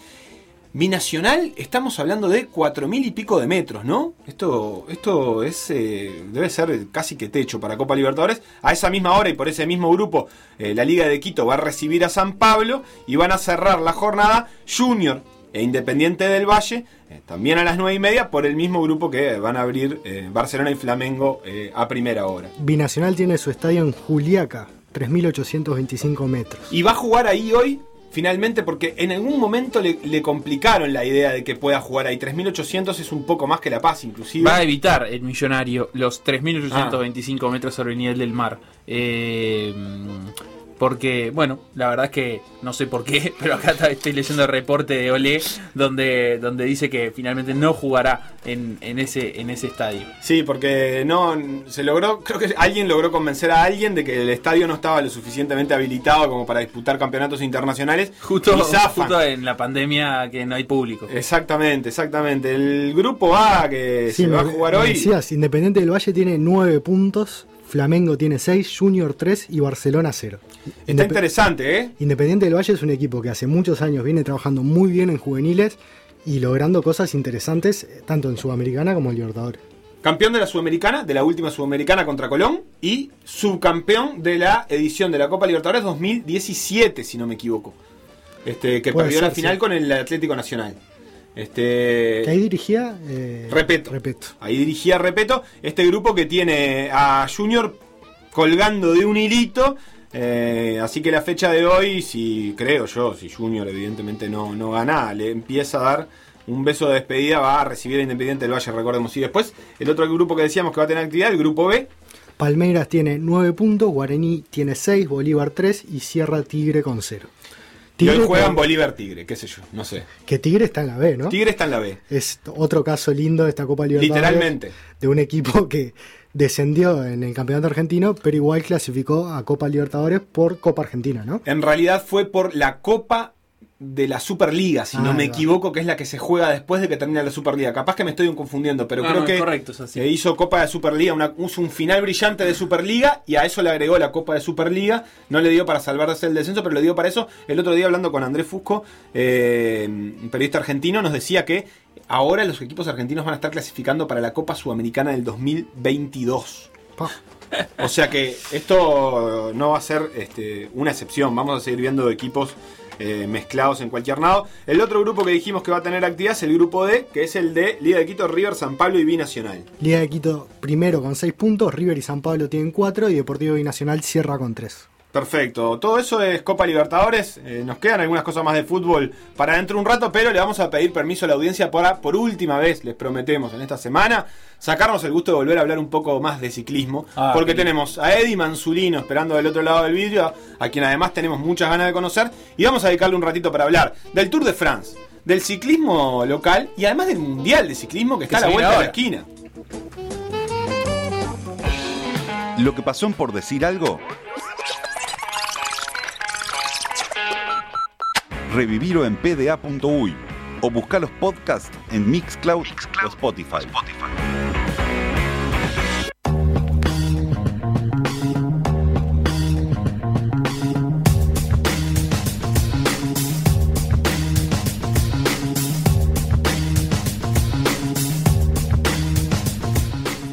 Binacional, estamos hablando de cuatro mil y pico de metros, ¿no? Esto, esto es, eh, debe ser casi que techo para Copa Libertadores. A esa misma hora y por ese mismo grupo, eh, la Liga de Quito va a recibir a San Pablo y van a cerrar la jornada Junior e Independiente del Valle, eh, también a las nueve y media, por el mismo grupo que van a abrir Barcelona y Flamengo a primera hora. Binacional tiene su estadio en Juliaca, 3.825 metros. Y va a jugar ahí hoy finalmente, porque en algún momento le, complicaron la idea de que pueda jugar ahí. 3.800 es un poco más que La Paz, inclusive. Va a evitar el millonario los 3.825 ah. metros sobre el nivel del mar. Eh, porque, bueno, la verdad es que no sé por qué, pero acá estoy leyendo el reporte de Olé donde, donde dice que finalmente no jugará en, ese, en ese estadio. Sí, porque no se logró, creo que alguien logró convencer a alguien de que el estadio no estaba lo suficientemente habilitado como para disputar campeonatos internacionales. Justo, justo en la pandemia que no hay público. Exactamente, exactamente. El grupo A que se va a jugar hoy. Decías, Independiente del Valle tiene nueve puntos Flamengo tiene 6, Junior 3 y Barcelona 0. Está interesante, ¿eh? Independiente del Valle es un equipo que hace muchos años viene trabajando muy bien en juveniles y logrando cosas interesantes eh, tanto en Sudamericana como en Libertadores. Campeón de la Sudamericana, de la última Sudamericana contra Colón y subcampeón de la edición de la Copa Libertadores 2017, si no me equivoco. Este, que perdió la final con el Atlético Nacional. Este, ahí dirigía eh, Repeto. Ahí dirigía Repeto. Este grupo que tiene a Junior colgando de un hilito. Eh, así que la fecha de hoy, si creo yo, si Junior evidentemente no, no gana, le empieza a dar un beso de despedida, va a recibir a Independiente del Valle, recordemos. Y después, el otro grupo que decíamos que va a tener actividad, el grupo B. Palmeiras tiene 9 puntos, Guaraní tiene 6, Bolívar 3 y Sierra Tigre con 0 y hoy juegan Bolívar Tigre, qué sé yo, no sé. Que Tigre está en la B, ¿no? Tigre está en la B. Es otro caso lindo de esta Copa Libertadores. Literalmente. De un equipo que descendió en el campeonato argentino, pero igual clasificó a Copa Libertadores por Copa Argentina, ¿no? En realidad fue por la Copa de la Superliga, si no ah, me equivoco, que es la que se juega después de que termina la Superliga. Capaz que me estoy confundiendo, pero creo que correcto, se hizo Copa de Superliga, una, un final brillante de Superliga y a eso le agregó la Copa de Superliga. No le dio para salvarse el descenso, pero le dio para eso. El otro día hablando con Andrés Fusco, eh, un periodista argentino, nos decía que ahora los equipos argentinos van a estar clasificando para la Copa Sudamericana del 2022. O sea que esto no va a ser este, una excepción. Vamos a seguir viendo equipos eh, mezclados en cualquier lado. El otro grupo que dijimos que va a tener actividad es el grupo D, que es el de Liga de Quito, River, San Pablo y Binacional. Liga de Quito primero con 6 puntos, River y San Pablo tienen 4 y Deportivo Binacional cierra con 3. Perfecto, todo eso es Copa Libertadores. Eh, nos quedan algunas cosas más de fútbol para dentro de un rato, pero le vamos a pedir permiso a la audiencia para, por última vez, les prometemos en esta semana, sacarnos el gusto de volver a hablar un poco más de ciclismo. Ah, porque tenemos a Eddie Manzulino esperando del otro lado del vídeo, a quien además tenemos muchas ganas de conocer, y vamos a dedicarle un ratito para hablar del Tour de France, del ciclismo local y además del Mundial de Ciclismo que está a la vuelta de la esquina. Lo que pasó por decir algo revivirlo en pda.uy o buscar los podcasts en Mixcloud, o Spotify.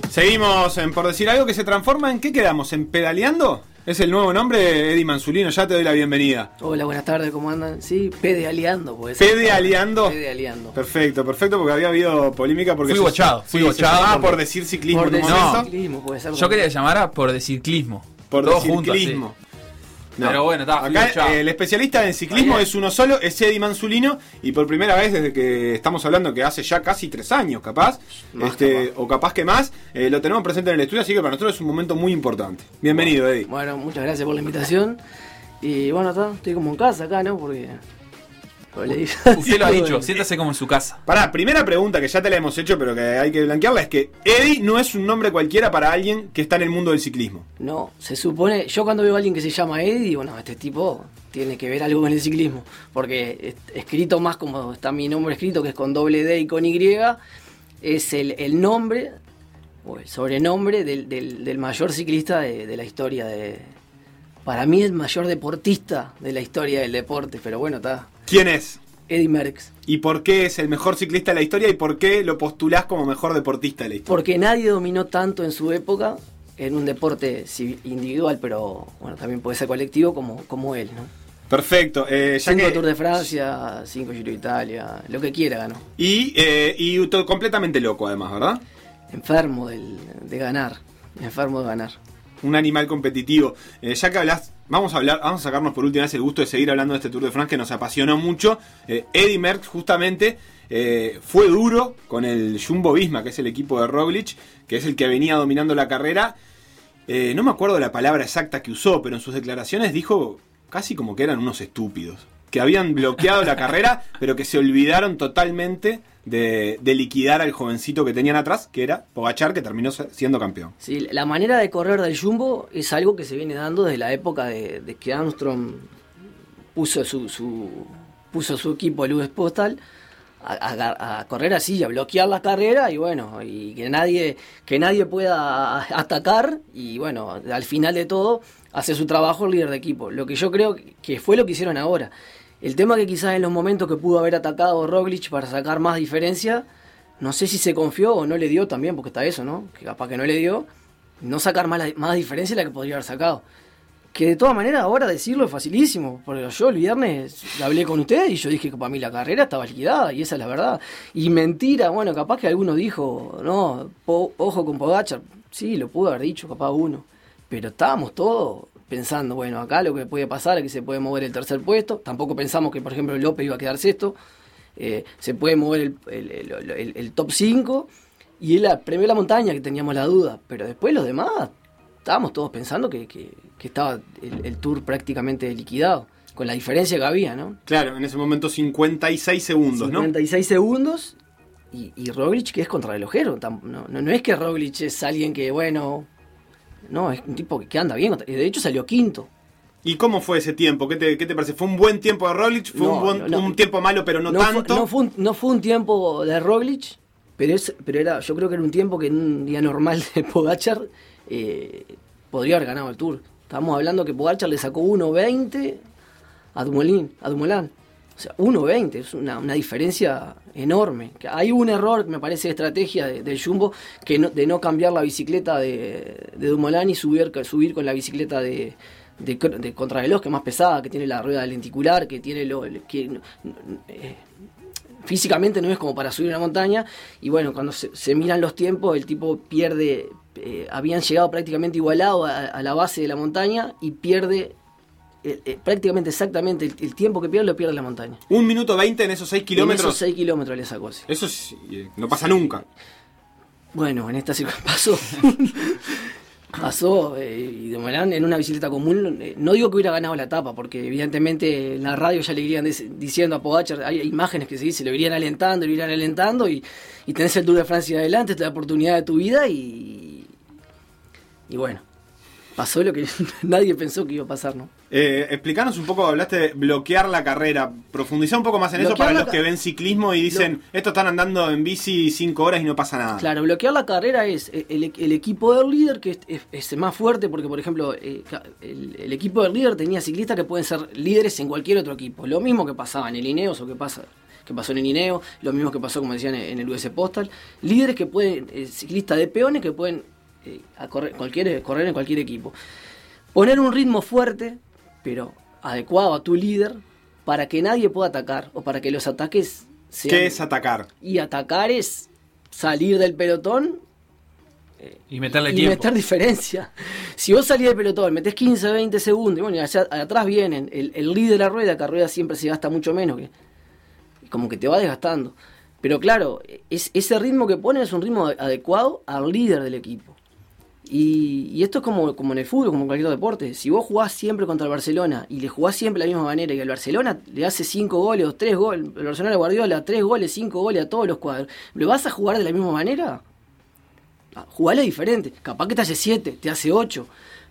Seguimos en Por Decir Algo que se transforma en ¿qué quedamos? ¿En pedaleando? Es el nuevo nombre de Eddie Manzulino, ya te doy la bienvenida. Hola, buenas tardes, ¿cómo andan? Sí, pedaleando, pues. ¿Pedaleando? Pedaleando. Perfecto, perfecto, porque había habido polémica porque... Fui bochado, fui bochado. por decir ciclismo por decir ciclismo, puede ser Yo quería llamar a por decir ciclismo. Por decir ciclismo. Pero bueno, está. Acá el especialista en ciclismo es uno solo, es Eddie Manzulino, y por primera vez desde que estamos hablando, que hace ya casi tres años, capaz, este, o capaz que más, eh, lo tenemos presente en el estudio, así que para nosotros es un momento muy importante. Bienvenido, Eddie. Bueno, muchas gracias por la invitación. Y bueno, estoy como en casa acá, ¿no? Porque Usted lo ha dicho, siéntase como en su casa. Pará, primera pregunta que ya te la hemos hecho, pero que hay que blanquearla, es que Eddie no es un nombre cualquiera para alguien que está en el mundo del ciclismo. No, se supone, yo cuando veo a alguien que se llama Eddie, digo, no, este tipo tiene que ver algo con el ciclismo, porque es- escrito más como está mi nombre escrito, que es con doble D y con Y, es el, el nombre o el sobrenombre del, del- del mayor ciclista de, de la historia de... Para mí el mayor deportista de la historia del deporte, pero bueno, está. ¿Quién es? Eddie Merckx. ¿Y por qué es el mejor ciclista de la historia y por qué lo postulás como mejor deportista de la historia? Porque nadie dominó tanto en su época en un deporte individual, pero bueno, también puede ser colectivo como, como él, ¿no? Perfecto. eh, ya Cinco que- Tour de Francia, cinco Giro de Italia, lo que quiera ganó. Y, eh, y completamente loco además, ¿verdad? Enfermo del- de ganar, enfermo de ganar. Un animal competitivo. Eh, ya que hablas, vamos a hablar, vamos a sacarnos por última vez el gusto de seguir hablando de este Tour de France que nos apasionó mucho. Eh, Eddie Merckx justamente eh, fue duro con el Jumbo Visma, que es el equipo de Roglic, que es el que venía dominando la carrera. Eh, no me acuerdo la palabra exacta que usó, pero en sus declaraciones dijo casi como que eran unos estúpidos. Que habían bloqueado la carrera, pero que se olvidaron totalmente de, de liquidar al jovencito que tenían atrás, que era Pogachar, que terminó siendo campeón. Sí, la manera de correr del Jumbo es algo que se viene dando desde la época de, de que Armstrong puso su, su- puso su equipo el US Postal a, a- a correr así, a bloquear la carrera y bueno, y que nadie, que nadie pueda atacar y bueno, al final de todo hace su trabajo el líder de equipo. Lo que yo creo que fue lo que hicieron ahora. El tema que quizás en los momentos que pudo haber atacado Roglic para sacar más diferencia, no sé si se confió o no le dio también, porque está eso, ¿no? Que capaz que no le dio, no sacar más, más diferencia de la que podría haber sacado. Que de todas maneras ahora decirlo es facilísimo, porque yo el viernes hablé con usted y yo dije que para mí la carrera estaba liquidada y esa es la verdad. Y mentira, bueno, capaz que alguno dijo, no, ojo con Pogachar, sí, lo pudo haber dicho, capaz uno, pero estábamos todos pensando, bueno, acá lo que puede pasar es que se puede mover el tercer puesto, tampoco pensamos que por ejemplo López iba a quedar sexto, eh, se puede mover el, el- el- el- el top 5 y él premió la montaña que teníamos la duda, pero después los demás estábamos todos pensando que, que- que estaba el, tour prácticamente liquidado, con la diferencia que había, ¿no? Claro, en ese momento 56 segundos, ¿no? 56 segundos y, y Roglic que es contrarrelojero, no, no, no es que Roglic es alguien que, bueno, no, es un tipo que, anda bien, de hecho salió quinto. ¿Y cómo fue ese tiempo? ¿Qué te, qué te parece? ¿Fue un buen tiempo de Roglic? ¿Fue No, un, buen- no, no. un tiempo malo pero no, tanto? no fue un, no fue un tiempo de Roglic, pero, es, pero era, yo creo que era un tiempo que en un día normal de Pogachar eh, podría haber ganado el Tour. Estamos hablando que Pogachar le sacó 1.20 a Dumoulin, a Dumoulin. O sea, 1.20, es una, una diferencia enorme. Hay un error, me parece, de estrategia de- del Jumbo, que no- de no cambiar la bicicleta de, de Dumoulin y subir, subir con la bicicleta de, de, de contrarreloj, que es más pesada, que tiene la rueda lenticular, que tiene lo... Que, eh, físicamente no es como para subir una montaña y bueno, cuando se, se miran los tiempos el tipo pierde, eh, habían llegado prácticamente igualado a la base de la montaña y pierde eh, eh, prácticamente exactamente el, el tiempo que pierde lo pierde la montaña. Un minuto 20 en esos 6 kilómetros. En esos 6 kilómetros le sacó. sí. Eso es- eh, no pasa nunca. Bueno, en esta circunstancia pasó. pasó eh, y de Morán en una bicicleta común. no digo que hubiera ganado la etapa, porque evidentemente en la radio ya le irían diciendo a Pogachar, hay imágenes que se dice, lo irían alentando, lo irían alentando y, y tenés el Tour de Francia adelante, esta es la oportunidad de tu vida y. Y bueno, pasó lo que nadie pensó que iba a pasar, ¿no? Eh, explicanos un poco, hablaste de bloquear la carrera. Profundizá un poco más en eso para los que ven ciclismo y dicen, estos están andando en bici 5 horas y no pasa nada. Claro, bloquear la carrera es eh, el, el equipo del líder que es, es- es más fuerte porque, por ejemplo, eh, el, el equipo del líder tenía ciclistas que pueden ser líderes en cualquier otro equipo. Lo mismo que pasaba en el Ineos o que pasa que pasó en el Ineo, lo mismo que pasó, como decían, en el US Postal. Líderes que pueden, eh, ciclistas de peones que pueden a correr, cualquier, correr en cualquier equipo. Poner un ritmo fuerte, pero adecuado a tu líder, para que nadie pueda atacar o para que los ataques sean... ¿Qué es atacar? Y atacar es salir del pelotón Y meterle y tiempo. meter diferencia. Si vos salís del pelotón, metés 15, 20 segundos, y bueno, y allá atrás vienen el, el líder de la rueda, que la rueda siempre se gasta mucho menos, que como que te va desgastando. Pero claro, es, ese ritmo que ponen es un ritmo adecuado al líder del equipo. Y, y esto es como, como en el fútbol, como en cualquier deporte. Si vos jugás siempre contra el Barcelona y le jugás siempre de la misma manera y al Barcelona le hace cinco goles o tres goles, el Barcelona le Guardiola tres goles, cinco goles a todos los cuadros, ¿le vas a jugar de la misma manera? Ah, Jugale diferente. Capaz que te hace siete, te hace ocho.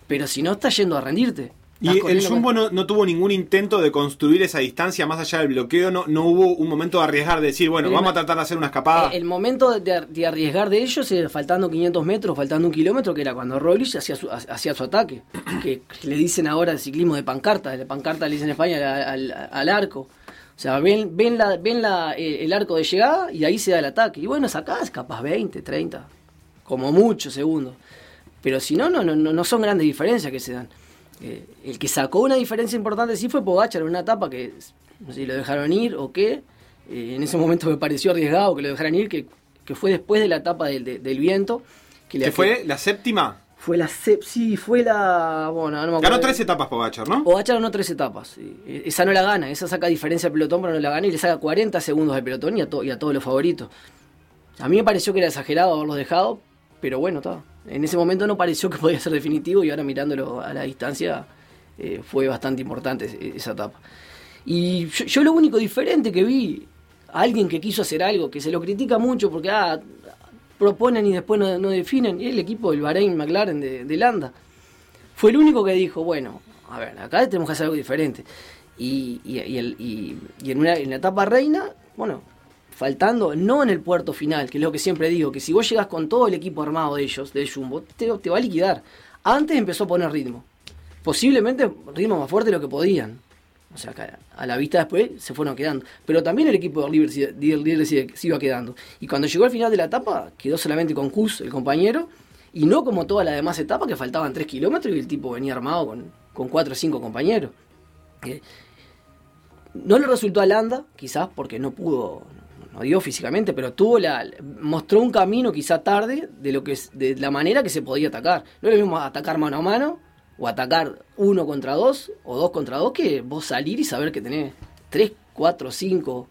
Pero si no, estás yendo a rendirte. Y el Jumbo no, no tuvo ningún intento de construir esa distancia más allá del bloqueo, no, no hubo un momento de arriesgar, de decir, bueno, vamos a tratar de hacer una escapada. Eh, El momento de, de arriesgar de ellos era faltando 500 metros, faltando un kilómetro, que era cuando Roglic hacía su, hacía su ataque. Que le dicen ahora el ciclismo de pancarta, de pancarta le dicen en España al, al- al arco. O sea, ven, ven, la, ven la, eh, el arco de llegada y ahí se da el ataque. Y bueno, sacás capaz 20, 30, como mucho segundos. Pero si no, no, no, no son grandes diferencias que se dan. Eh, el que sacó una diferencia importante sí fue Pogachar en una etapa que no sé si lo dejaron ir o qué. Eh, en ese momento me pareció arriesgado que lo dejaran ir, que, que fue después de la etapa del, de- del viento. Que, fue la séptima. Fue la sí, fue la. Bueno, no me acuerdo. Ganó tres etapas Pogachar, ¿no? Pogachar ganó tres etapas. sí. Esa no la gana, esa saca diferencia al pelotón, pero no la gana y le saca 40 segundos al pelotón y a, y a todos los favoritos. A mí me pareció que era exagerado haberlos dejado, pero bueno, está. En ese momento no pareció que podía ser definitivo y ahora mirándolo a la distancia eh, fue bastante importante esa etapa. Y yo, lo único diferente que vi, alguien que quiso hacer algo, que se lo critica mucho porque ah, proponen y después no, definen, es el equipo del Bahrein McLaren de, Landa. Fue el único que dijo, bueno, a ver, acá tenemos que hacer algo diferente. Y, y- y y- y una, en la etapa reina, bueno, faltando, no en el puerto final, que es lo que siempre digo, que si vos llegas con todo el equipo armado de ellos, de Jumbo, te, va a liquidar. Antes empezó a poner ritmo. Posiblemente ritmo más fuerte de lo que podían. O sea, a la vista después se fueron quedando. Pero también el equipo del Libre, se- del Libre se, iba quedando. Y cuando llegó al final de la etapa, quedó solamente con Cus, el compañero, y no como todas las demás etapas, que faltaban 3 kilómetros y el tipo venía armado con, con 4 o 5 compañeros. No le resultó a Landa, quizás porque no pudo, no dio físicamente, pero tuvo la, mostró un camino quizá tarde de lo que de la manera que se podía atacar. No es lo mismo atacar mano a mano o atacar uno contra dos o dos contra dos que vos salir y saber que tenés tres, cuatro, cinco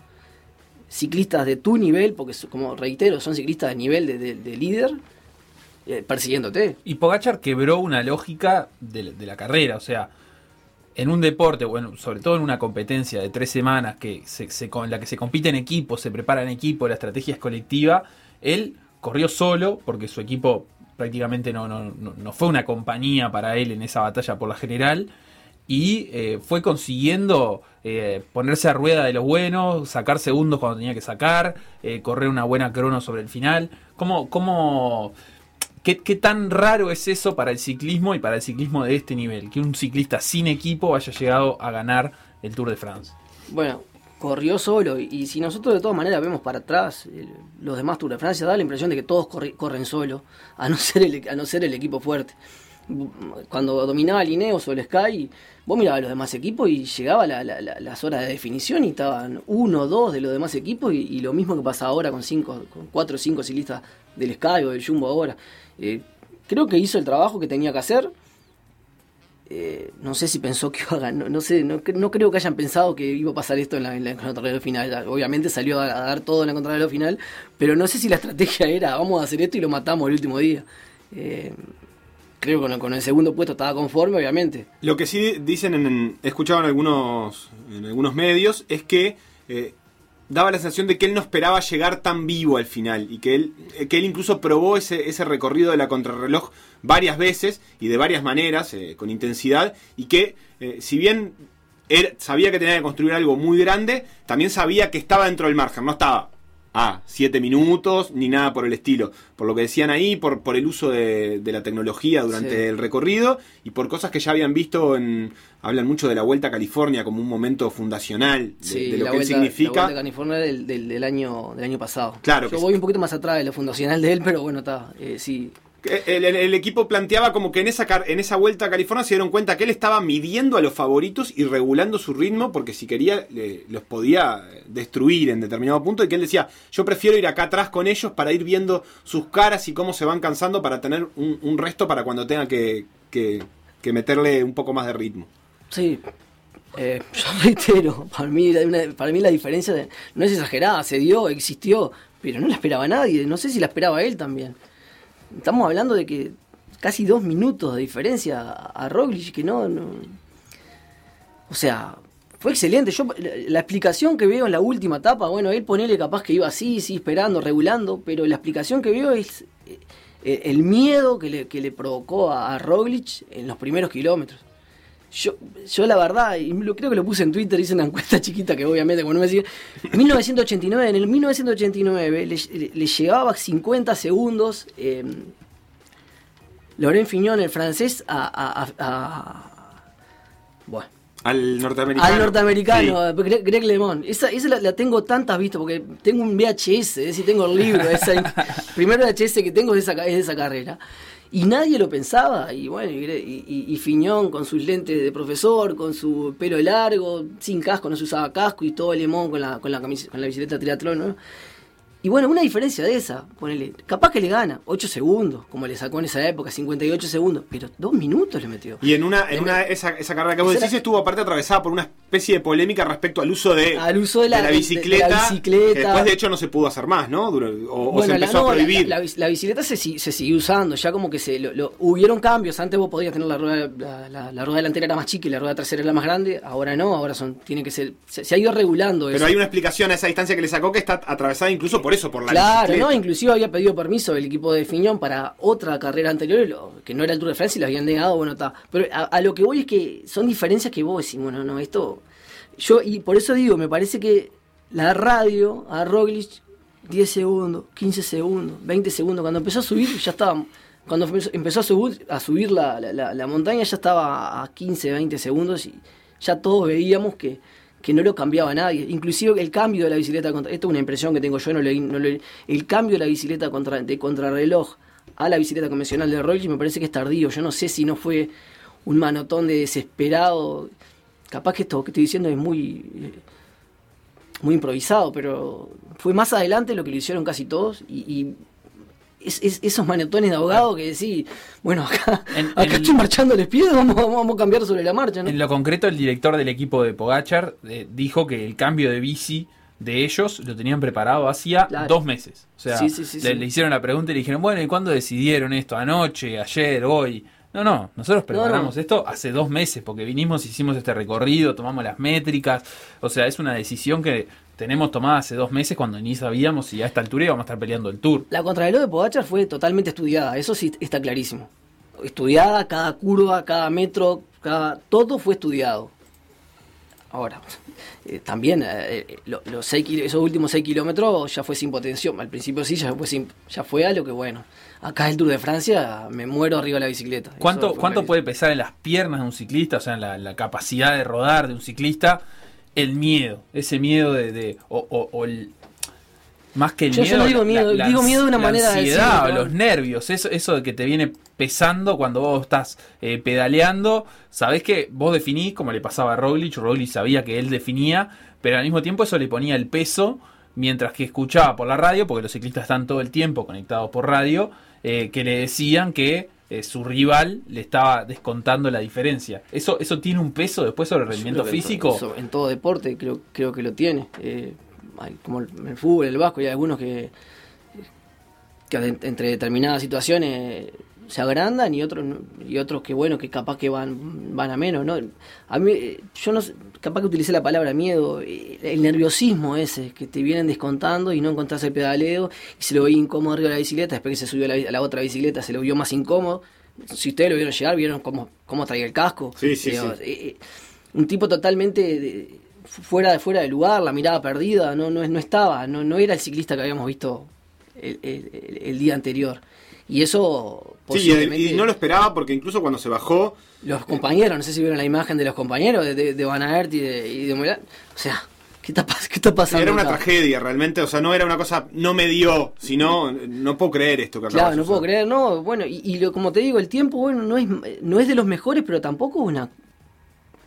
ciclistas de tu nivel, porque como reitero, son ciclistas de nivel de, de- de líder, eh, persiguiéndote. Y Pogachar quebró una lógica de la carrera, o sea, en un deporte, bueno, sobre todo en una competencia de tres semanas que se, con la que se compite en equipo, se prepara en equipo, la estrategia es colectiva, él corrió solo porque su equipo prácticamente no, no, no, no fue una compañía para él en esa batalla por la general y eh, fue consiguiendo eh, ponerse a rueda de los buenos, sacar segundos cuando tenía que sacar, eh, correr una buena crono sobre el final. ¿Cómo, cómo, qué, tan raro es eso para el ciclismo y para el ciclismo de este nivel? Que un ciclista sin equipo haya llegado a ganar el Tour de France. Bueno, corrió solo y, si nosotros de todas maneras vemos para atrás, el- los demás Tour de Francia da la impresión de que todos corren solo, a no ser el, a no ser el equipo fuerte. Cuando dominaba Lineos o el Sky, vos mirabas los demás equipos y llegaba la- la- la- las horas de definición y estaban uno o dos de los demás equipos y, y lo mismo que pasa ahora con cinco, con cuatro o cinco ciclistas del Sky o del Jumbo ahora. Eh, creo que hizo el trabajo que tenía que hacer. Eh, no sé si pensó que iba a ganar, no sé, no, cre- no creo que hayan pensado que iba a pasar esto en la, en la contrarreloj final. Obviamente salió a, dar todo en la contrarreloj final, pero no sé si la estrategia era vamos a hacer esto y lo matamos el último día. Eh, creo que con, el segundo puesto estaba conforme, obviamente. Lo que sí dicen, en, en- en algunos, en algunos medios, es que daba la sensación de que él no esperaba llegar tan vivo al final y que él, eh, que él incluso probó ese, ese recorrido de la contrarreloj varias veces y de varias maneras, eh, con intensidad, y que eh, si bien él sabía que tenía que construir algo muy grande, también sabía que estaba dentro del margen, no estaba a 7 minutos ni nada por el estilo. Por lo que decían ahí, por, por el uso de, de la tecnología durante Sí. el recorrido y por cosas que ya habían visto en... Hablan mucho de la Vuelta a California como un momento fundacional de, Sí, de lo que él vuelta, La significa. vuelta a California del, del, del año, del año pasado. Claro Yo voy sí. un poquito más atrás de lo fundacional de él, pero bueno, está. eh, sí, El, equipo planteaba como que en esa, en esa vuelta a California se dieron cuenta que él estaba midiendo a los favoritos y regulando su ritmo porque si quería le- los podía destruir en determinado punto y que él decía, yo prefiero ir acá atrás con ellos para ir viendo sus caras y cómo se van cansando para tener un, resto para cuando tenga que, que- meterle un poco más de ritmo. Sí, eh, yo reitero, para mí, para mí la diferencia de- no es exagerada, se dio, existió, pero no la esperaba nadie, no sé si la esperaba él también. Estamos hablando de que casi dos minutos de diferencia a, Roglic, que no, no. O sea, fue excelente. Yo la, explicación que veo en la última etapa, bueno, él ponele capaz que iba así, sí, esperando, regulando, pero la explicación que veo es eh, el miedo que le, que le provocó a, a Roglic en los primeros kilómetros. Yo, yo la verdad, y lo, creo que lo puse en Twitter, hice una encuesta chiquita que obviamente como no me sigue. 1989, en el 1989 le, le- le llevaba 50 segundos eh, Laurent Fignon, el francés, a, a- bueno, Al norteamericano. al norteamericano, Sí. Greg, Greg LeMond. Esa, esa la, la tengo tantas vistas porque tengo un VHS, es decir, tengo el libro. Esa, primer VHS que tengo es de, esa, es de esa carrera. Y nadie lo pensaba. Y bueno, y, y, y Fiñón con sus lentes de profesor, con su pelo largo, sin casco, no se usaba casco, y todo LeMond con la, con la, con la bicicleta triatlón, ¿no? Y bueno, una diferencia de esa, ponele, capaz que le gana 8 segundos, como le sacó en esa época, 58 segundos, pero 2 minutos le metió. Y en una, en una esa, esa carrera que vos decís estuvo aparte atravesada por una especie de polémica respecto al uso de, Al uso de la- de- de la bicicleta, que después de hecho no se pudo hacer más, ¿no? O, o Bueno, se la, empezó no, a la- prohibir. La, la bici- la bicicleta se, se siguió usando, ya como que se lo, lo- hubieron cambios. Antes vos podías tener la rueda, la, la- la rueda delantera era más chica y la rueda trasera era más grande. Ahora no, ahora son, tiene que ser, se, se ha ido regulando Pero eso. hay una explicación a esa distancia que le sacó que está atravesada incluso por eso, por la Claro, bicicleta. no, inclusive había pedido permiso el equipo de Fiñón para otra carrera anterior, lo- que no era el Tour de Francia y le habían negado, bueno, está. Pero a, a lo que voy es que son diferencias que vos decís, bueno, no, esto. Yo, y por eso digo, me parece que la radio a Roglic, 10 segundos, 15 segundos, 20 segundos, cuando empezó a subir, ya estaba. Cuando empezó- empezó a subir, a subir la, la- la- la montaña, ya estaba a 15, 20 segundos y ya todos veíamos que, que no lo cambiaba nadie. Inclusive el cambio de la bicicleta contra. Esto es una impresión que tengo yo, El cambio de la bicicleta de contrarreloj a la bicicleta convencional de Roglic me parece que es tardío. Yo no sé si no fue un manotón de desesperado. Capaz que esto que estoy diciendo es muy. muy improvisado, pero fue más adelante lo que lo hicieron casi todos y es- es- esos manotones de ahogado que decís, bueno, acá, En- acá en- estoy marchando les pido, vamos, vamos, vamos a cambiar sobre la marcha, ¿no? En lo concreto, el director del equipo de Pogachar eh, dijo que el cambio de bici de ellos lo tenían preparado hacía Claro. dos meses. O sea, Sí, sí, sí, le, hicieron la pregunta y le dijeron, bueno, ¿y cuándo decidieron esto? ¿Anoche? ¿Ayer? ¿Hoy? No, no, nosotros preparamos no. esto hace dos meses porque vinimos, hicimos este recorrido, tomamos las métricas. O sea, es una decisión que tenemos tomada hace dos meses cuando ni sabíamos si a esta altura íbamos a estar peleando el tour. La contrarreloj de Pogachar fue totalmente estudiada, eso sí está clarísimo. Estudiada, cada curva, cada metro, cada todo fue estudiado. Ahora, eh, también eh, eh, lo- los seis esos últimos 6 kilómetros ya fue sin potención. Al principio sí, ya fue, sin- ya fue a lo que bueno. Acá el Tour de Francia me muero arriba de la bicicleta. ¿Cuánto, cuánto puede pesar en las piernas de un ciclista, o sea, en la, la capacidad de rodar de un ciclista, el miedo? Ese miedo de... de- o, o- o el, más que el Yo- yo miedo... no digo miedo, digo miedo de una la manera de ansiedad, decirlo, los nervios, eso, eso de que te viene pesando cuando vos estás eh, pedaleando. Sabés que vos definís, como le pasaba a Roglic, Roglic sabía que él definía, pero al mismo tiempo eso le ponía el peso mientras que escuchaba por la radio, porque los ciclistas están todo el tiempo conectados por radio, eh, que le decían que eh, su rival le estaba descontando la diferencia. ¿Eso, eso tiene un peso después sobre el rendimiento en físico? to- eso en todo deporte creo, creo que lo tiene. Eh, como el- en el fútbol, el vasco, hay algunos que, que entre determinadas situaciones se agrandan y otros y otros que bueno que capaz que van van a menos no a mí yo no capaz que utilicé la palabra miedo eh, el nerviosismo ese que te vienen descontando y no encontrás el pedaleo y se lo ve incómodo arriba de la bicicleta después que se subió a la, bi- a la otra bicicleta se lo vio más incómodo si ustedes lo vieron llegar vieron cómo cómo traía el casco Sí, sí, sí. eh, eh, un tipo totalmente de- fuera de fuera de lugar, la mirada perdida, no no no estaba, no no era el ciclista que habíamos visto el- el- el día anterior. Y eso Sí, y, y no lo esperaba porque incluso cuando se bajó, los compañeros, no sé si vieron la imagen de los compañeros de, de, de Van Aert y de, y de o sea, ¿qué está, qué está pasando? era una acá? tragedia realmente, o sea, no era una cosa, no me dio, sino, no puedo creer esto que Claro, no puedo creer, no, bueno, y, y lo, como te digo, el tiempo, bueno, no es, no es de los mejores, pero tampoco es una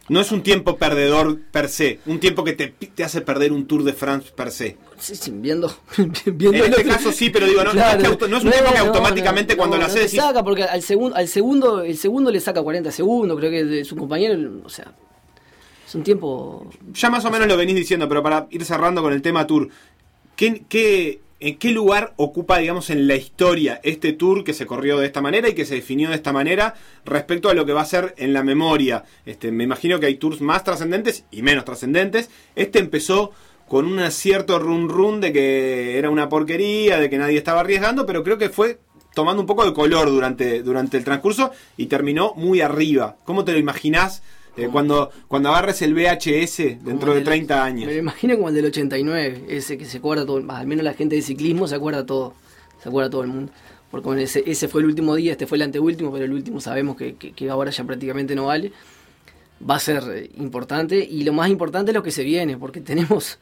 No es un tiempo perdedor per se, un tiempo que te, te hace perder un Tour de France per se. Sí, sí, viendo, viendo En este caso sí, pero digo, no, Claro, es, auto- no es un tiempo que automáticamente cuando lo haces saca porque al segundo al segundo el segundo le saca 40 segundos creo que de su compañero o sea es un tiempo ya más o menos lo venís diciendo, pero para ir cerrando con el tema Tour, ¿qué, qué, ¿En qué lugar ocupa, digamos, en la historia este tour que se corrió de esta manera y que se definió de esta manera respecto a lo que va a ser en la memoria? Este, me imagino que hay tours más trascendentes y menos trascendentes. Este empezó con un cierto run run de que era una porquería, de que nadie estaba arriesgando, pero creo que fue tomando un poco de color durante, durante el transcurso y terminó muy arriba. ¿Cómo te lo imaginás eh, cuando, cuando agarres el VHS dentro de el- 30 años? Me lo imagino como el del 89, ese que se acuerda todo, al menos la gente de ciclismo se acuerda todo, se acuerda todo el mundo. Porque ese, ese fue el último día, este fue el anteúltimo, pero el último sabemos que, que- que ahora ya prácticamente no vale. Va a ser eh, importante y lo más importante es lo que se viene, porque tenemos,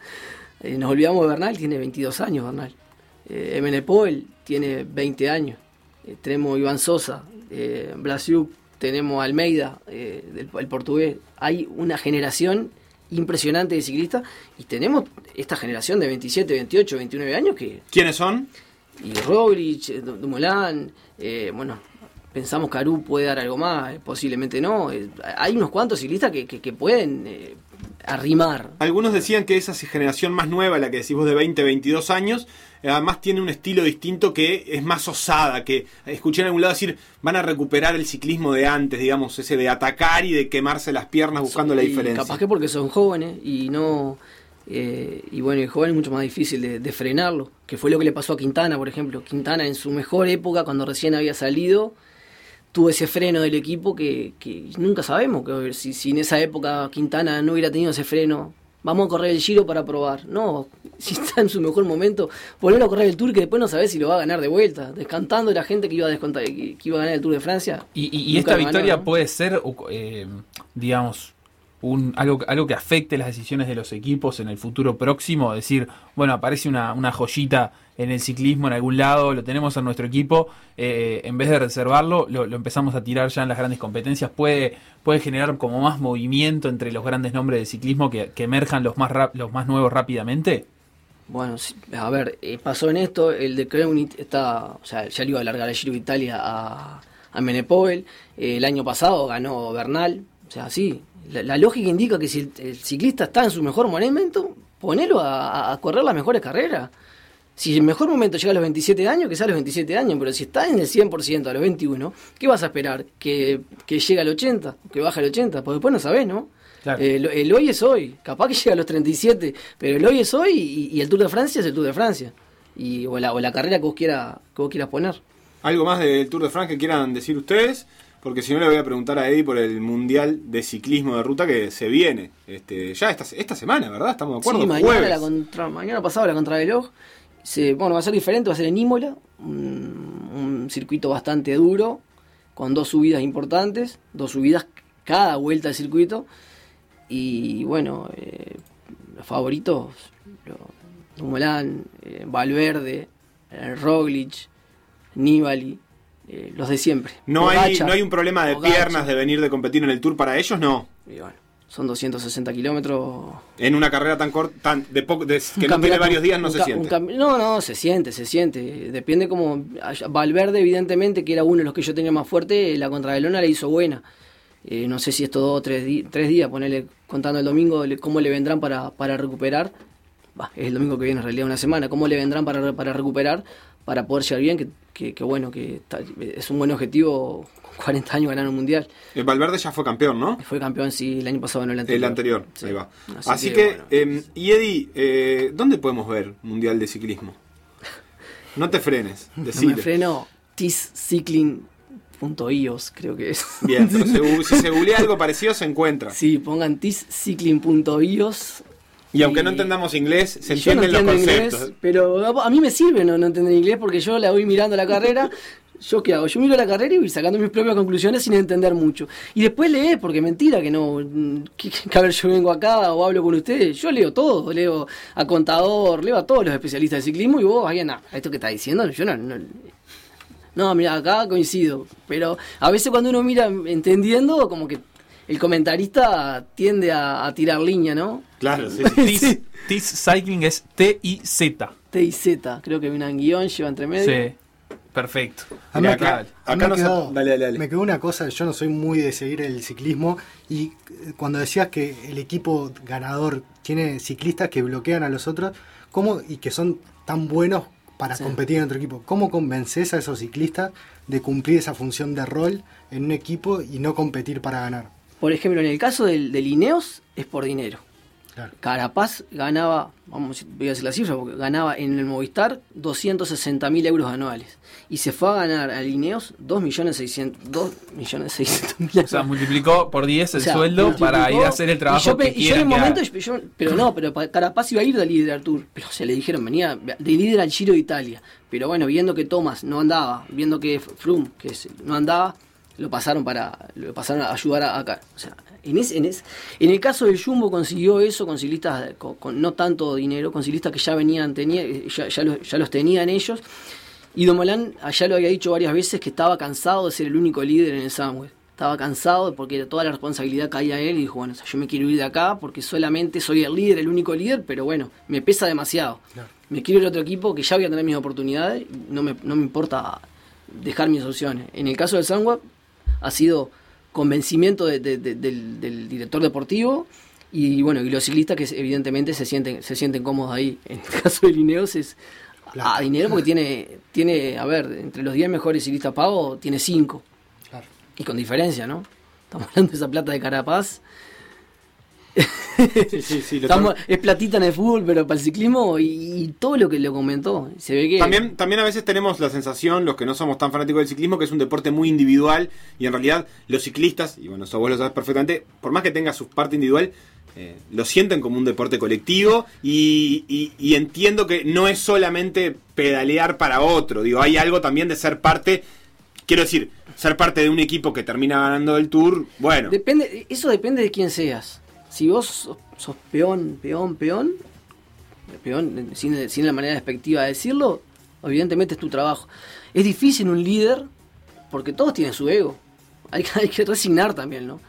eh, nos olvidamos de Bernal, tiene 22 años Bernal. Eh, Emenepol tiene 20 años. Eh, tenemos Iván Sosa, eh, Blasiuk, tenemos Almeida, eh, del- el portugués. Hay una generación impresionante de ciclistas y tenemos esta generación de 27, 28, 29 años que ¿Quiénes son? y Roglic, Du- Dumoulin, eh, bueno, pensamos que Aru puede dar algo más, posiblemente no. eh, hay unos cuantos ciclistas que, que- que pueden eh, arrimar. Algunos decían que esa generación más nueva, la que decís vos de 20, 22 años, eh, además tiene un estilo distinto que es más osada, que escuché en algún lado decir, van a recuperar el ciclismo de antes, digamos, ese de atacar y de quemarse las piernas buscando la diferencia. Capaz que porque son jóvenes y no. eh, y bueno, el joven es mucho más difícil de, de frenarlo, que fue lo que le pasó a Quintana, por ejemplo. Quintana en su mejor época, cuando recién había salido, tuvo ese freno del equipo que, que nunca sabemos. Que si, si en esa época Quintana no hubiera tenido ese freno, vamos a correr el giro para probar. No, si está en su mejor momento, ponerlo a correr el Tour que después no sabés si lo va a ganar de vuelta, descantando la gente que iba a, descontar, que, que iba a ganar el Tour de Francia. Y, y- y Nunca esta ganó, victoria ¿no? puede ser, eh, digamos, un, algo, algo que afecte las decisiones de los equipos en el futuro próximo. Decir, bueno, aparece una, una joyita en el ciclismo en algún lado, lo tenemos en nuestro equipo, eh, en vez de reservarlo, lo, empezamos a tirar ya en las grandes competencias. Puede, puede generar como más movimiento entre los grandes nombres del ciclismo que, que emerjan los más, rap- los más nuevos rápidamente. Bueno, a ver, eh, pasó en esto, el de Creunit está, o sea, ya le iba a alargar el Giro de Italia a, a Menepol, eh, el año pasado ganó Bernal, o sea, sí, la, la lógica indica que si el, el ciclista está en su mejor momento, ponelo a, correr las mejores carreras. Si el mejor momento llega a los 27 años, que sea a los 27 años, pero si está en el 100% a los 21, ¿qué vas a esperar? ¿Que, que llegue al 80? ¿Que baje al 80? Porque después no sabés, ¿no? Claro. Eh, lo- el hoy es hoy. Capaz que llega a los 37, pero el hoy es hoy y, y el Tour de Francia es el Tour de Francia. Y, o, la, o la carrera que vos, quiera, que vos quieras poner. ¿Algo más del Tour de France que quieran decir ustedes? Porque si no le voy a preguntar a Eddie por el Mundial de Ciclismo de Ruta que se viene. Este, ya esta, esta semana, ¿verdad? Estamos de acuerdo. Sí, mañana, Jueves. la contra, mañana pasado la contrarreloj. Se, bueno, va a ser diferente, va a ser en Imola. Un, un circuito bastante duro, con dos subidas importantes, dos subidas cada vuelta del circuito. Y bueno, eh, los favoritos, Dumoulin, eh, Valverde, eh, Roglic, Nibali, eh, los de siempre. No hay, no hay un problema de piernas de venir de competir en el Tour para ellos, no. Y bueno, son 260 kilómetros. En una carrera tan corta, tan de poco, de- Un que no tiene varios días, no se siente. no, no, se siente, se siente. Depende como. Valverde, evidentemente, que era uno de los que yo tenía más fuerte, la contrarrelona le hizo buena. Eh, no sé si estos dos o tres, días, ponerle contando el domingo, cómo le vendrán para, para recuperar. Es el domingo que viene, en realidad, una semana. ¿Cómo le vendrán para, para recuperar? Para poder llegar bien, que, que, que bueno, que está- es un buen objetivo. Con 40 años ganar un mundial. El Valverde ya fue campeón, ¿no? Fue campeón, sí, el año pasado, no el anterior. El anterior, Sí. ahí va. Así Así, que, que, bueno. eh, y Eddie, eh, ¿dónde podemos ver Mundial de Ciclismo? No te frenes, No me freno. tiscycling.ios, creo que es. Bien, pero se gu- si se googlea algo parecido se encuentra. Sí, pongan tiscycling.ios. Y aunque no entendamos inglés, se yo no entienden los conceptos. inglés, pero a mí me sirve no, no entender inglés porque yo la voy mirando la carrera. ¿Yo qué hago? Yo miro la carrera y voy sacando mis propias conclusiones sin entender mucho. Y después lees, porque mentira que no. mm, Que, que a ver, yo vengo acá o hablo con ustedes. Yo leo todo. Leo a Contador, leo a todos los especialistas de ciclismo y vos, alguien, ah, esto que está diciendo, yo no. no no, mira, acá coincido. Pero a veces cuando uno mira entendiendo, como que el comentarista tiende a, a tirar línea, ¿no? Claro, sí, sí. Tiz, Tiz Cycling es T-I-Z. T y Z, creo que viene en guion, lleva entre medio. Sí, perfecto. A mí acá. acá me nos- quedó- dale, dale, dale. Me quedó una cosa, yo no soy muy de seguir el ciclismo y eh, cuando decías que el equipo ganador tiene ciclistas que bloquean a los otros, ¿cómo y que son tan buenos para Sí. competir en otro equipo. ¿Cómo convences a esos ciclistas de cumplir esa función de rol en un equipo y no competir para ganar? Por ejemplo, en el caso del, del Ineos es por dinero. Claro. Carapaz ganaba, vamos, voy a decir la cifra, porque ganaba en el Movistar 260 mil euros anuales. Y se fue a ganar al Ineos 2 millones 600 2 millones 600 mil O sea, multiplicó por 10 el O sea, sueldo para ir a hacer el trabajo y yo, que y yo en el momento, yo- pero no, pero pa- Carapaz iba a ir de líder al Tour. Pero se le dijeron, venía de líder al Giro de Italia. Pero bueno, viendo que Thomas no andaba, viendo que Froome que es- no andaba, lo pasaron para lo pasaron a ayudar a- acá. O sea, en, el caso del Jumbo consiguió eso con ciclistas con, con no tanto dinero, con ciclistas que ya venían, tenía, ya, ya los, ya los tenían ellos. Y Domolán allá lo había dicho varias veces que estaba cansado de ser el único líder en el Samway. Estaba cansado porque toda la responsabilidad caía a él y dijo, bueno, o sea, yo me quiero ir de acá porque solamente soy el líder, el único líder, pero bueno, me pesa demasiado. Claro. Me quiero ir a otro equipo que ya voy a tener mis oportunidades, no me, no me importa dejar mis opciones. En el caso del Samway ha sido convencimiento de- de- de- del, del director deportivo y bueno, y los ciclistas que evidentemente se sienten, se sienten cómodos ahí. En el caso de Lineos es Claro. a dinero porque tiene, tiene, a ver, entre los 10 mejores ciclistas pagos, tiene 5. Claro. Y con diferencia, ¿no? Estamos hablando de esa plata de Carapaz. Sí, sí, sí. lo Estamos- tam- es platita en el fútbol, pero para el ciclismo y, y todo lo que le comentó. Se ve que. También, también a veces tenemos la sensación, los que no somos tan fanáticos del ciclismo, que es un deporte muy individual y en realidad los ciclistas, y bueno, eso vos lo sabes perfectamente, por más que tenga su parte individual, eh, lo sienten como un deporte colectivo y, y- y entiendo que no es solamente pedalear para otro, digo, hay algo también de ser parte, quiero decir, ser parte de un equipo que termina ganando el tour, bueno, Depende, eso depende de quién seas. Si vos sos, sos peón, peón, peón, peón, sin, sin la manera despectiva de decirlo, evidentemente es tu trabajo. Es difícil un líder, porque todos tienen su ego. Hay, que- hay que resignar también, ¿no?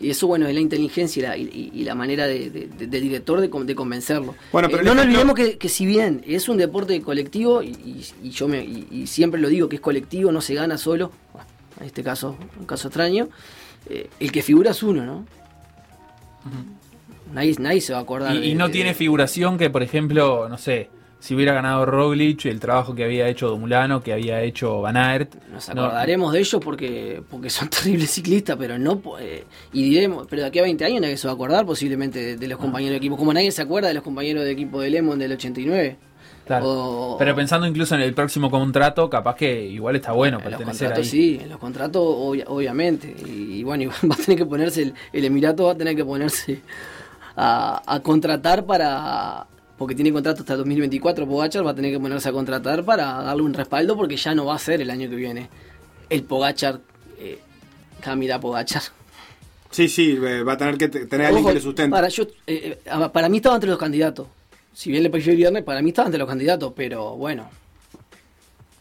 Y eso, bueno, es la inteligencia y la, y- y la manera de, de- de- del director de, con- de convencerlo. Bueno, pero Eh, el no nos olvidemos que, que si bien es un deporte colectivo, y, yo me, y, y siempre lo digo que es colectivo, no se gana solo, bueno, en este caso, un caso extraño, eh, el que figura es uno, ¿no? Nadie, nadie se va a acordar. Y, no de- tiene figuración que, por ejemplo, no sé, si hubiera ganado Roglic, el trabajo que había hecho Domulano, que había hecho Van Aert. Nos no- acordaremos de ellos porque porque son terribles ciclistas, pero no eh, y diremos, pero de aquí a 20 años nadie se va a acordar posiblemente de, de los compañeros de equipo, como nadie se acuerda de los compañeros de equipo de Lemon del 89. Claro. O- Pero pensando incluso en el próximo contrato, capaz que igual está bueno en los pertenecer contratos ahí. sí, en los contratos obvia- obviamente. Y, y bueno, igual va a tener que ponerse, el, el Emirato va a tener que ponerse a, a contratar para, porque tiene contrato hasta el 2024, Pogachar va a tener que ponerse a contratar para darle un respaldo porque ya no va a ser el año que viene el Pogachar, eh, Camila Pogachar. sí, sí, eh, va a tener que te- tener alguien Ojo, que le sustente. Para, yo, eh, eh, para mí estaba entre los candidatos. Si bien le pareció el viernes, para mí estaba entre los candidatos, pero bueno.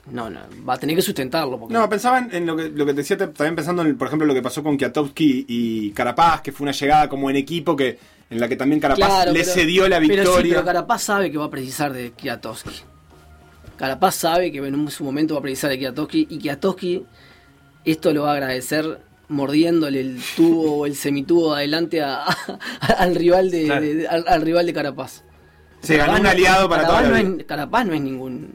No, no, va a tener que sustentarlo. Porque No, pensaba en, en lo, que, lo que te decía, también pensando en, por ejemplo, lo que pasó con Kiatowski y Carapaz, que fue una llegada como en equipo, que en la que también Carapaz Claro, le pero- cedió la Pero sí, victoria. pero Carapaz sabe que va a precisar de Kiatowski. Carapaz sabe que en un- su momento va a precisar de Kiatowski y Kiatowski esto lo va a agradecer mordiéndole el tubo o el semitubo adelante a- al rival de, Claro. de- al, al rival de Carapaz. Se ganó un aliado para Carapaz toda la no es, Carapaz no es ningún.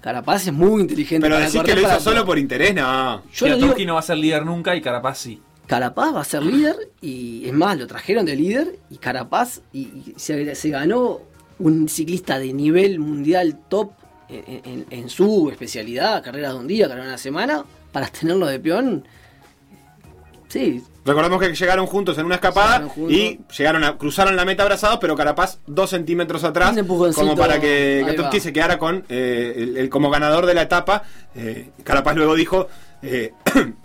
Carapaz es muy inteligente. Pero para decir correr que lo hizo solo por interés, no. Yo lo digo- no va a ser líder nunca y Carapaz sí. Carapaz va a ser líder y es más, lo trajeron de líder y Carapaz y, y se, se ganó un ciclista de nivel mundial top en, en- en su especialidad, carreras de un día, carreras de una semana, para tenerlo de peón. Sí, Recordemos que llegaron juntos en una escapada y llegaron a, cruzaron la meta abrazados, pero Carapaz dos centímetros atrás, como para que va. se quedara con eh, el, el- como ganador de la etapa. Eh, Carapaz luego dijo, eh,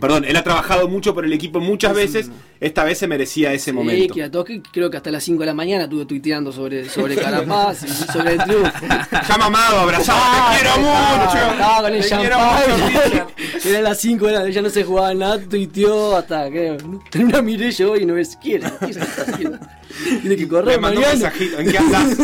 perdón, él ha trabajado mucho por el equipo muchas veces, esta vez se merecía ese sí, momento. Kiatowski creo que hasta las 5 de la mañana estuve tuiteando sobre, sobre Carapaz y sobre el triunfo. Ya mamado, abrazado, Ah, te quiero estaba- mucho. Estaba con el quiero champán. Eran las 5 de la ya no se jugaba nada, tuiteó hasta que en una miré yo y no ves quién. Tiene que Le correr mandó un mañana. mensajito, ¿en qué andás?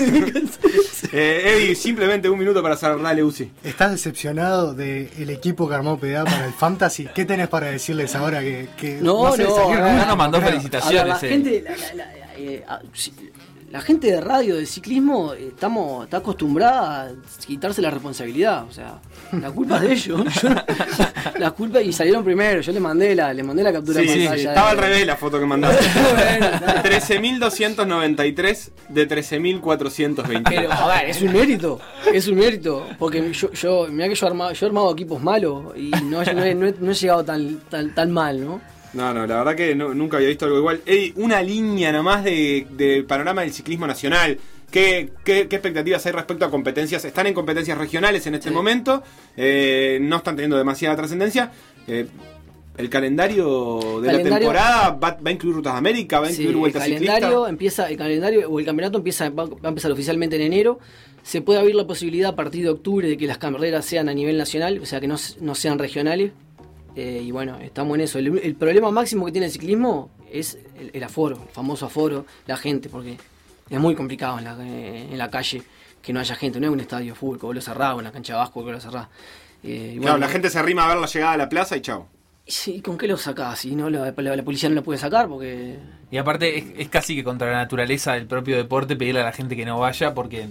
eh, Eddie, simplemente un minuto para cerrar, dale, Uzi. ¿Estás decepcionado del equipo que armó PDA para el Fantasy? ¿Qué tenés para decirles ahora que, que No, no, no, nunca? no nos mandó felicitaciones. A la eh. gente, la- la- la- eh, ah, sí, la gente de radio, de ciclismo, estamos, está acostumbrada a quitarse la responsabilidad. O sea, la culpa es de ellos. Yo la culpa y salieron primero. Yo le mandé la, le mandé la captura Sí, de sí, pantalla. estaba al revés la foto que mandaste. Bueno, está. 13.293 de 13.420. Pero, a ver, es un mérito, es un mérito, porque yo, yo mira que yo he armado, yo he armado equipos malos y no, no he, no he- no he llegado tan, tan, tan mal, ¿no? No, no, la verdad que no- nunca había visto algo igual. Ey, una línea nomás de, del panorama del ciclismo nacional. ¿Qué, qué, qué expectativas hay respecto a competencias? Están en competencias regionales en este Sí. momento, eh, no están teniendo demasiada trascendencia. Eh, el calendario de la temporada va, va a incluir Rutas de América, va a Sí, incluir el Vueltas calendario Ciclistas. empieza, el calendario o el campeonato empieza, va, a empezar oficialmente en enero. Se puede abrir la posibilidad a partir de octubre de que las carreras sean a nivel nacional, o sea que no, no sean regionales. Eh, y bueno, estamos en eso. El, el problema máximo que tiene el ciclismo es el, el aforo, el famoso aforo, la gente, porque es muy complicado en la, eh, en la calle que no haya gente. No es un estadio de fútbol, que vos lo cerrás, o en la cancha de Vasco, lo cerrás. Eh, Claro, bueno, la gente se arrima a ver la llegada a la plaza y chao. Sí, ¿con qué lo sacás? Si no, la, la- la policía no lo puede sacar porque Y aparte es, es casi que contra la naturaleza del propio deporte pedirle a la gente que no vaya porque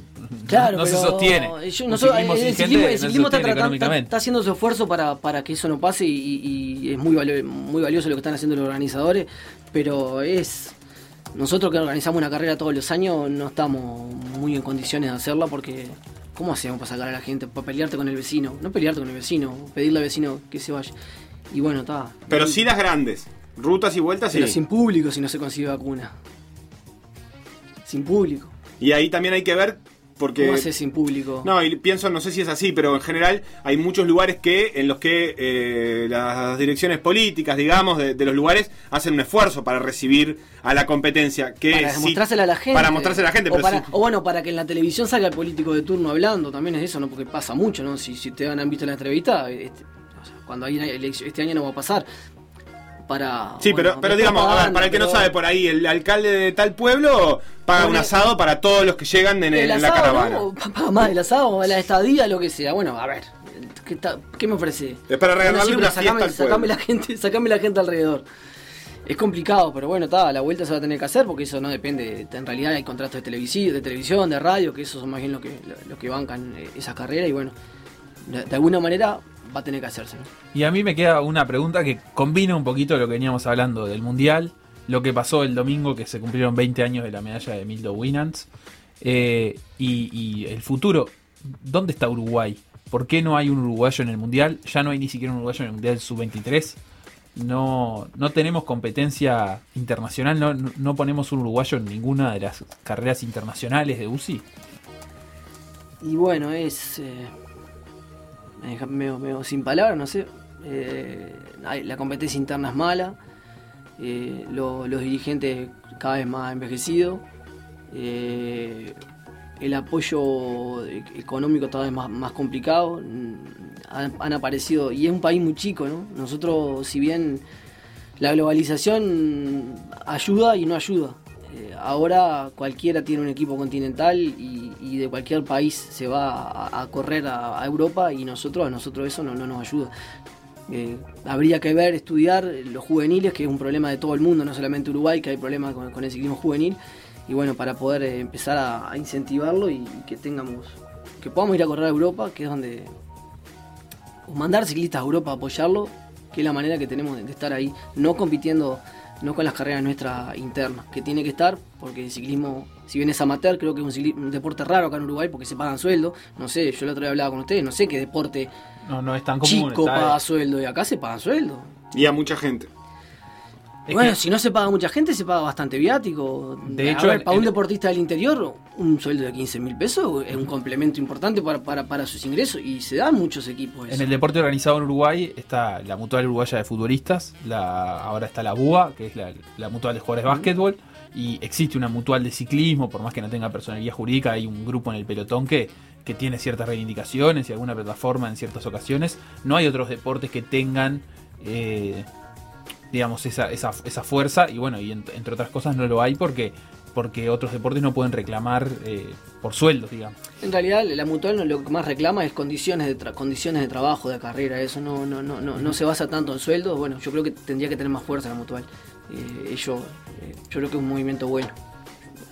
Claro, no se sostiene. yo- nosotros- ciclismo el, ciclismo, el no está, sostiene tratando- está- económicamente. está haciendo su esfuerzo para, para que eso no pase y, y- y es muy, valo- muy valioso lo que están haciendo los organizadores, pero es... Nosotros que organizamos una carrera todos los años no estamos muy en condiciones de hacerla porque... ¿Cómo hacemos para sacar a la gente? Para pelearte con el vecino. No pelearte con el vecino, pedirle al vecino que se vaya. Y bueno, está. Pero sí las grandes. Rutas y vueltas sí. Pero sin público si no se consigue vacuna. Sin público. Y ahí también hay que ver porque... ¿Cómo haces sin público? No, y pienso, no sé si es así, pero en general hay muchos lugares que en los que eh, las direcciones políticas, digamos, de, de los lugares hacen un esfuerzo para recibir a la competencia. Que para sí- mostrársela a la gente. Para mostrársela a la gente, o, pero para- sí- o bueno, para que en la televisión salga el político de turno hablando, también es eso, ¿no? Porque pasa mucho, ¿no? Si, si te han visto la entrevista, este, cuando hay una elección, este año no va a pasar. Para. Sí, bueno, pero, pero digamos, a ver, para el que no sabe, por ahí el alcalde de tal pueblo paga un asado para todos los que llegan en, El en la caravana. Paga más el asado, la estadía, lo que sea. Bueno, a ver, ¿qué, ta- qué me ofrece? Es para regalarle una pero fiesta sacame, al sacame pueblo. la gente, sacame la gente alrededor. Es complicado, pero bueno, está, la vuelta se va a tener que hacer porque eso no depende. En realidad hay contratos de televisión, de televisión, de radio, que esos son más bien lo que, lo, lo que bancan eh, esas carreras y bueno, de, de alguna manera va a tener que hacerse. ¿no? Y a mí me queda una pregunta que combina un poquito lo que veníamos hablando del Mundial, lo que pasó el domingo, que se cumplieron 20 años de la medalla de Mildo Winans, eh, y, y el futuro. ¿Dónde está Uruguay? ¿Por qué no hay un uruguayo en el Mundial? Ya no hay ni siquiera un uruguayo en el Mundial Sub-23. No, no tenemos competencia internacional, no, no- no ponemos un uruguayo en ninguna de las carreras internacionales de UCI. Y bueno, es. eh, deja medio, sin palabras, no sé. Eh, la competencia interna es mala. eh, lo- los dirigentes cada vez más envejecidos. eh, el apoyo e- económico cada vez más, más complicado. mm, han aparecido. Y es un país muy chico, ¿no? Nosotros, si bien la globalización ayuda y no ayuda. Eh, ahora cualquiera tiene un equipo continental y, de cualquier país se va a, correr a, Europa y nosotros a nosotros eso no, no nos ayuda. Eh, habría que ver, estudiar los juveniles, que es un problema de todo el mundo, no solamente Uruguay, que hay problemas con, con el ciclismo juvenil. Y bueno, para poder eh, empezar a, incentivarlo y, que tengamos, que podamos ir a correr a Europa, que es donde mandar ciclistas a Europa a apoyarlo, que es la manera que tenemos de estar ahí, no compitiendo, no con las carreras nuestras internas, que tiene que estar, porque el ciclismo, si bien es amateur, creo que es un, un deporte raro acá en Uruguay porque se pagan sueldo, no sé, yo el otro día hablaba con ustedes, no sé qué deporte No, no es tan común. chico está- paga sueldo y acá se pagan sueldo. Y a mucha gente. Es bueno, que- si no se paga mucha gente, se paga bastante viático. De A hecho, ver, el- para un el- deportista del interior, un sueldo de 15 mil pesos es un complemento importante para, para, para sus ingresos y se dan muchos equipos. En el deporte organizado en Uruguay está la Mutual Uruguaya de Futbolistas, la, ahora está la BUA, que es la, la Mutual de Jugadores de Básquetbol, y existe una Mutual de Ciclismo, por más que no tenga personalidad jurídica, hay un grupo en el pelotón que, que tiene ciertas reivindicaciones y alguna plataforma en ciertas ocasiones. No hay otros deportes que tengan, eh, digamos, esa, esa, esa fuerza, y bueno, y en- entre otras cosas no lo hay porque porque otros deportes no pueden reclamar eh, por sueldos, digamos. En realidad la mutual lo que más reclama es condiciones de tra- condiciones de trabajo, de carrera, eso no, no, no, no, no se basa tanto en sueldo, bueno, yo creo que tendría que tener más fuerza la mutual. Eh, eh, yo creo que es un movimiento bueno.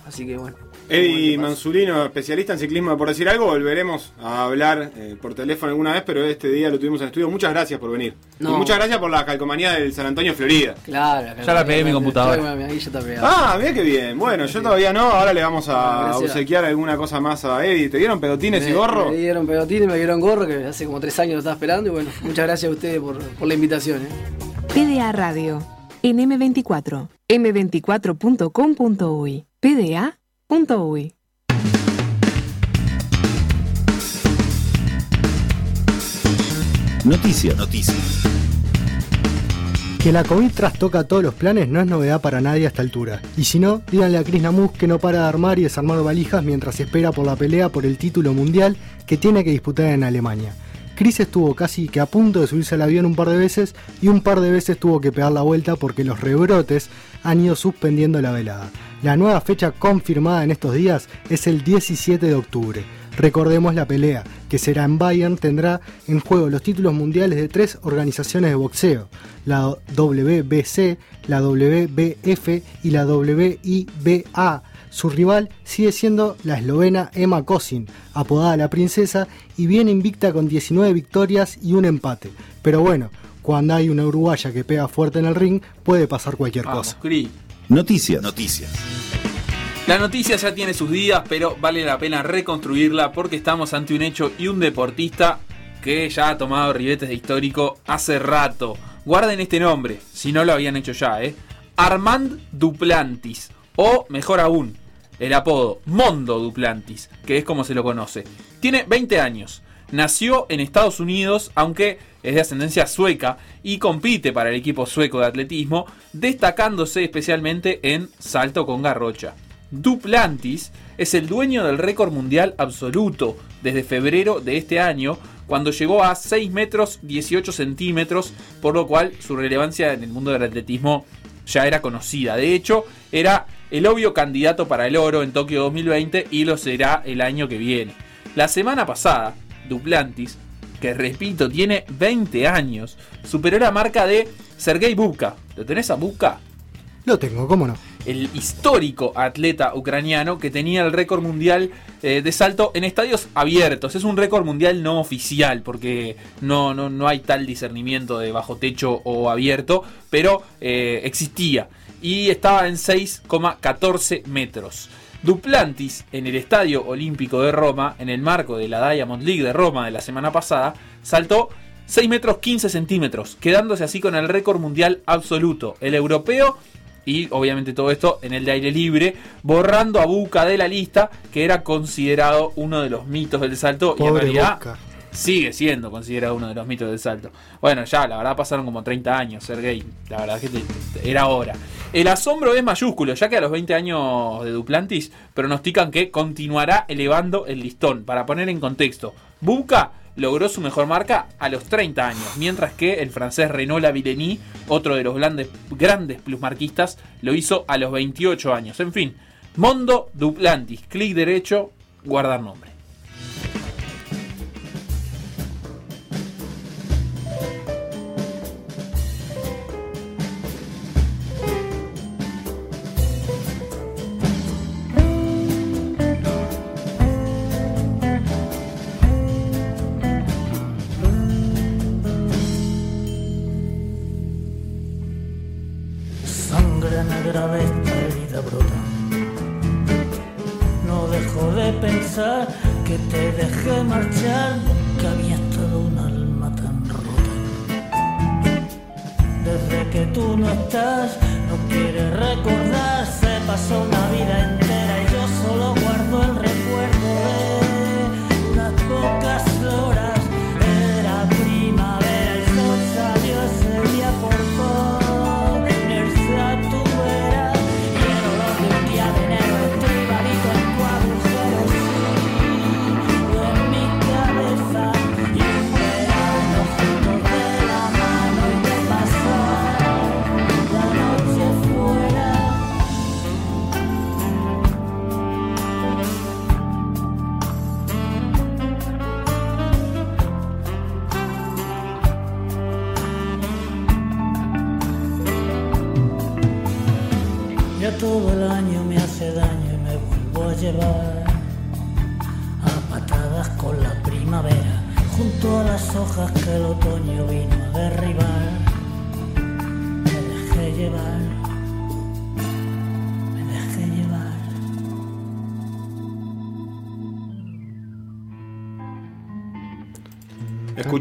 Así que bueno. Eddie Mansulino, especialista en ciclismo, por decir algo, volveremos a hablar eh, por teléfono alguna vez, pero este día lo tuvimos en estudio. Muchas gracias por venir. No. Y muchas gracias por la calcomanía del San Antonio, Florida. Claro, Ya la pegué en mi computadora. Ahí ya está pegada. Ah, mira qué bien. Bueno, yo todavía no, ahora le vamos a Gracias. obsequiar alguna cosa más a Eddie. ¿Te dieron pedotines y Me- gorro? Me dieron pelotines, me dieron gorro, que hace como tres años lo estaba esperando. Y bueno, muchas gracias a ustedes por, por la invitación. ¿eh? PDA Radio en M24, m24.com.uy, pda.uy. Noticias. Noticias. Que la COVID trastoca todos los planes no es novedad para nadie a esta altura. Y si no, díganle a Chris Namus que no para de armar y desarmar valijas mientras espera por la pelea por el título mundial que tiene que disputar en Alemania. Chris estuvo casi que a punto de subirse al avión un par de veces y un par de veces tuvo que pegar la vuelta porque los rebrotes han ido suspendiendo la velada. La nueva fecha confirmada en estos días es el 17 de octubre. Recordemos la pelea, que será en Bayern, tendrá en juego los títulos mundiales de tres organizaciones de boxeo, la WBC, la WBF y la WIBA. Su rival sigue siendo la eslovena Emma Kosin, apodada la princesa, y viene invicta con 19 victorias y un empate. Pero bueno, cuando hay una uruguaya que pega fuerte en el ring, puede pasar cualquier Vamos, cosa. Cri. Noticias. Noticias. La noticia ya tiene sus días, pero vale la pena reconstruirla porque estamos ante un hecho y un deportista que ya ha tomado ribetes de histórico hace rato. Guarden este nombre, si no lo habían hecho ya, ¿eh? Armand Duplantis, o mejor aún, el apodo Mondo Duplantis, que es como se lo conoce. Tiene 20 años, nació en Estados Unidos, aunque es de ascendencia sueca y compite para el equipo sueco de atletismo, destacándose especialmente en salto con garrocha. Duplantis es el dueño del récord mundial absoluto desde febrero de este año, cuando llegó a 6 metros 18 centímetros, por lo cual su relevancia en el mundo del atletismo ya era conocida. De hecho, era el obvio candidato para el oro en Tokio 2020 y lo será el año que viene. La semana pasada, Duplantis, que repito, tiene 20 años, superó la marca de Sergei Bubka. ¿Lo tenés a Bubka? Lo tengo, ¿cómo no? el histórico atleta ucraniano que tenía el récord mundial eh, de salto en estadios abiertos. Es un récord mundial no oficial porque no, no, no hay tal discernimiento de bajo techo o abierto, pero eh, existía y estaba en 6,14 metros. Duplantis en el Estadio Olímpico de Roma, en el marco de la Diamond League de Roma de la semana pasada, saltó 6 metros 15 centímetros, quedándose así con el récord mundial absoluto. El europeo y obviamente todo esto en el de aire libre, borrando a Buca de la lista, que era considerado uno de los mitos del salto y en realidad Boca. Sigue siendo considerado uno de los mitos del salto. Bueno, ya, la verdad pasaron como 30 años, Sergey, la verdad que era hora. El asombro es mayúsculo, ya que a los 20 años de Duplantis pronostican que continuará elevando el listón. Para poner en contexto, Buca logró su mejor marca a los 30 años, mientras que el francés Renaud Lavillenie, otro de los grandes, grandes plusmarquistas, lo hizo a los 28 años. En fin, Mondo Duplantis, clic derecho, guardar nombre.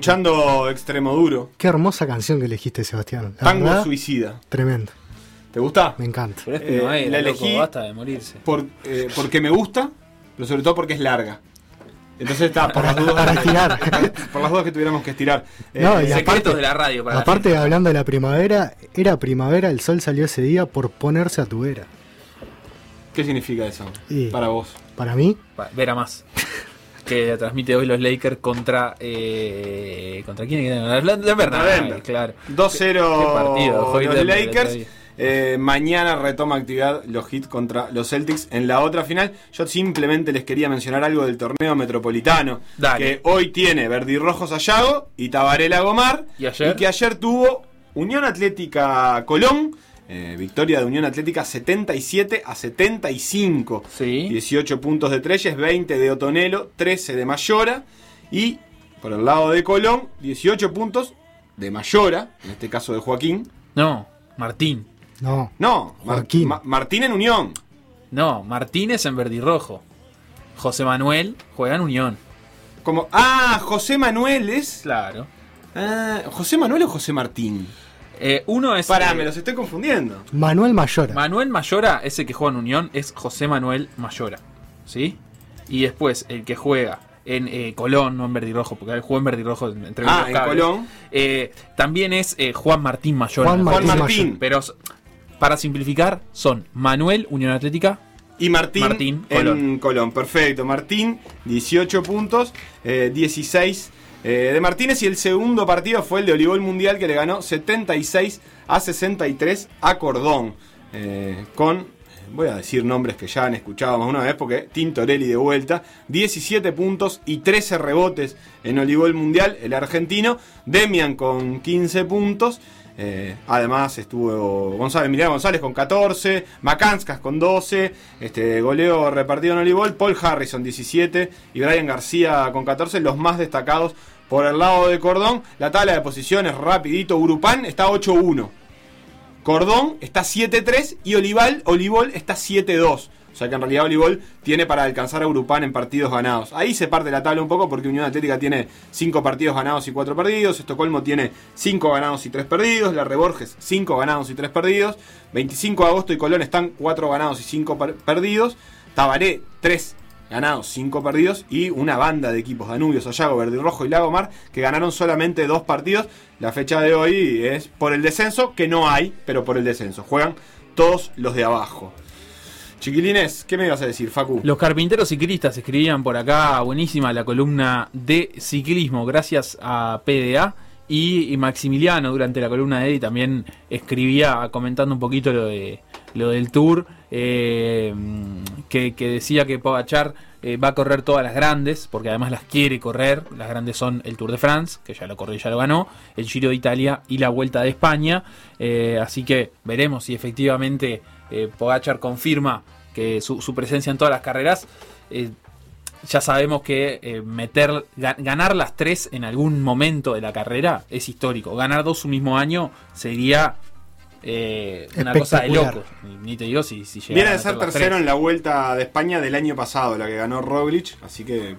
Escuchando Extremo Duro, Qué hermosa canción que elegiste, Sebastián. La Tango verdad, Suicida. Tremendo. ¿Te gusta? Me encanta. Pero es Eh, primavera, la loco, elegí- basta de morirse. Por, eh, porque me gusta, pero sobre todo porque es larga. Entonces está por las dudas, Para estirar. por las dudas que tuviéramos que estirar. No, Eh, y Secretos aparte- de la radio para la Aparte, hablando de la primavera, era primavera, el sol salió ese día por ponerse a tu vera. ¿Qué significa eso Y- para vos? Para mí, Vera más. Que transmite hoy los Lakers contra. Eh, ¿Contra quién? Contra Denver. claro. 2-0 Qué partido, dejó ir los Denver Lakers. Eh, mañana retoma actividad los Heat contra los Celtics en la otra final. Yo simplemente les quería mencionar algo del torneo metropolitano. Dale. Que hoy tiene Verdirrojo Sayago y Tabarela Gomar. ¿Y ayer? que ayer tuvo Unión Atlética Colón. Eh, victoria de Unión Atlética 77 a 75. Sí. 18 puntos de Treyes, 20 de Otonelo, 13 de Mayora. Y por el lado de Colón, 18 puntos de Mayora, en este caso de Joaquín. No, Martín. no. No, Mar- Joaquín. Ma- Martín en Unión. No, Martínez en verdirrojo. José Manuel juega en Unión. Como, ah, José Manuel es. Claro. Ah, ¿José Manuel o José Martín? Eh, uno es. Pará, eh, me los estoy confundiendo. Manuel Mayora. Manuel Mayora, ese que juega en Unión, es José Manuel Mayora. ¿Sí? Y después, el que juega en eh, Colón, no en verdirrojo, porque él jugó en verdirrojo entre Ah, en. Colón. Eh, también es eh, Juan Martín Mayora. Juan Juan Martín. Pero para simplificar, son Manuel, Unión Atlética. Y Martín, Martín, en Colón. Colón. Perfecto. Martín, 18 puntos, eh, 16 eh, de Martínez. Y el segundo partido fue el de Olivol Mundial que le ganó 76 a 63 a Cordón. Eh, con, voy a decir nombres que ya han escuchado más una vez porque Tintorelli de vuelta. 17 puntos y 13 rebotes en Olivol Mundial, el argentino. Demian con 15 puntos. Eh, además estuvo González, Emiliano González con 14, Macanskas con 12, este, goleo repartido en Olivol, Paul Harrison 17 y Brian García con 14, los más destacados por el lado de Cordón. La tabla de posiciones rapidito, Urupán está 8-1, Cordón está 7-3 y Olival, Olivol está 7-2. O sea que en realidad Olivol tiene para alcanzar a Urupán en partidos ganados. Ahí se parte la tabla un poco porque Unión Atlética tiene 5 partidos ganados y 4 perdidos. Estocolmo tiene 5 ganados y 3 perdidos. La Reborges 5 ganados y 3 perdidos. 25 de agosto y Colón están 4 ganados y 5 per- perdidos. Tabaré 3 ganados, 5 perdidos. Y una banda de equipos, Danubio, Sayago, Verde Rojo y Lagomar, que ganaron solamente 2 partidos. La fecha de hoy es por el descenso, que no hay, pero por el descenso. Juegan todos los de abajo. Chiquilines, ¿qué me ibas a decir, Facu? Los carpinteros ciclistas escribían por acá, buenísima la columna de ciclismo, gracias a PDA. Y, Maximiliano durante la columna de Eddie también escribía comentando un poquito lo de lo del tour, eh, que, decía que Pogachar eh, va a correr todas las grandes, porque además las quiere correr. Las grandes son el Tour de France, que ya lo corrió y ya lo ganó, el Giro de Italia y la Vuelta de España. Eh, así que veremos si efectivamente Pogachar confirma que su, presencia en todas las carreras. ya sabemos que meter ga- ganar las tres en algún momento de la carrera es histórico. Ganar dos un mismo año sería eh, una cosa de locos. Ni, te digo si, si Viene a de ser tercero tres. en la vuelta de España del año pasado, la que ganó Roglic, así que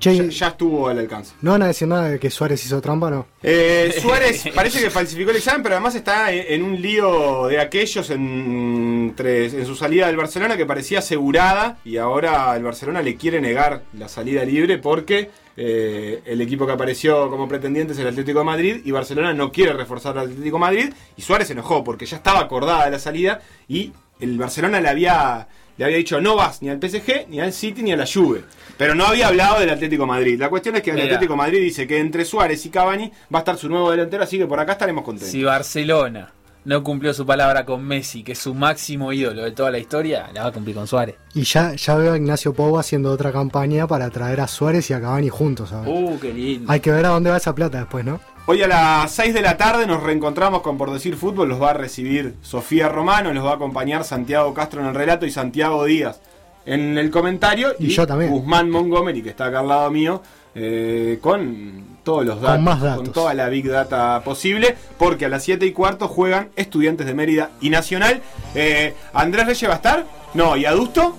Che, ya, ya estuvo al alcance. ¿no van a decir nada de que Suárez hizo trampa no? Eh, Suárez parece que falsificó el examen, pero además está en, en un lío de aquellos en, entre- en su salida del Barcelona que parecía asegurada y ahora el Barcelona le quiere negar la salida libre porque eh, el equipo que apareció como pretendiente es el Atlético de Madrid y Barcelona no quiere reforzar al Atlético de Madrid y Suárez se enojó porque ya estaba acordada la salida y el Barcelona le había le había dicho no vas ni al PSG, ni al City, ni a la Juve. Pero no había hablado del Atlético de Madrid. La cuestión es que el Mira. Atlético de Madrid dice que entre Suárez y Cavani va a estar su nuevo delantero, así que por acá estaremos contentos. Si Barcelona no cumplió su palabra con Messi, que es su máximo ídolo de toda la historia, la va a cumplir con Suárez. Y ya, ya veo a Ignacio Pou haciendo otra campaña para traer a Suárez y a Cavani juntos. ¿sabes? Uh, qué lindo. Hay que ver a dónde va esa plata después, ¿no? Hoy a las 6 de la tarde nos reencontramos con Por Decir Fútbol. Los va a recibir Sofía Romano, los va a acompañar Santiago Castro en el relato y Santiago Díaz en el comentario. Y yo también. Guzmán Montgomery, que está acá al lado mío, eh, con todos los datos, más datos. toda la big data posible, porque a las 7 y cuarto juegan Estudiantes de Mérida y Nacional. Eh, ¿Andrés Reyes va a estar? No, ¿y Adusto?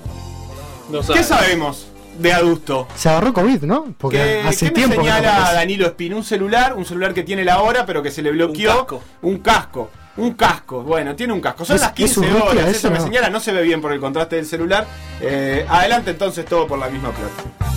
No ¿Qué sabemos de Adusto? Se agarró COVID, ¿no? Porque ¿Qué, hace qué tiempo me que no señala. Danilo Espín? Un celular, un celular que tiene la hora, pero que se le bloqueó. Un casco. Un casco. Un casco. Bueno, tiene un casco. Son Es- las es 15 un Nokia, horas. Eso eso me no. señala, no se ve bien por el contraste del celular. Eh, adelante entonces todo por la misma plata.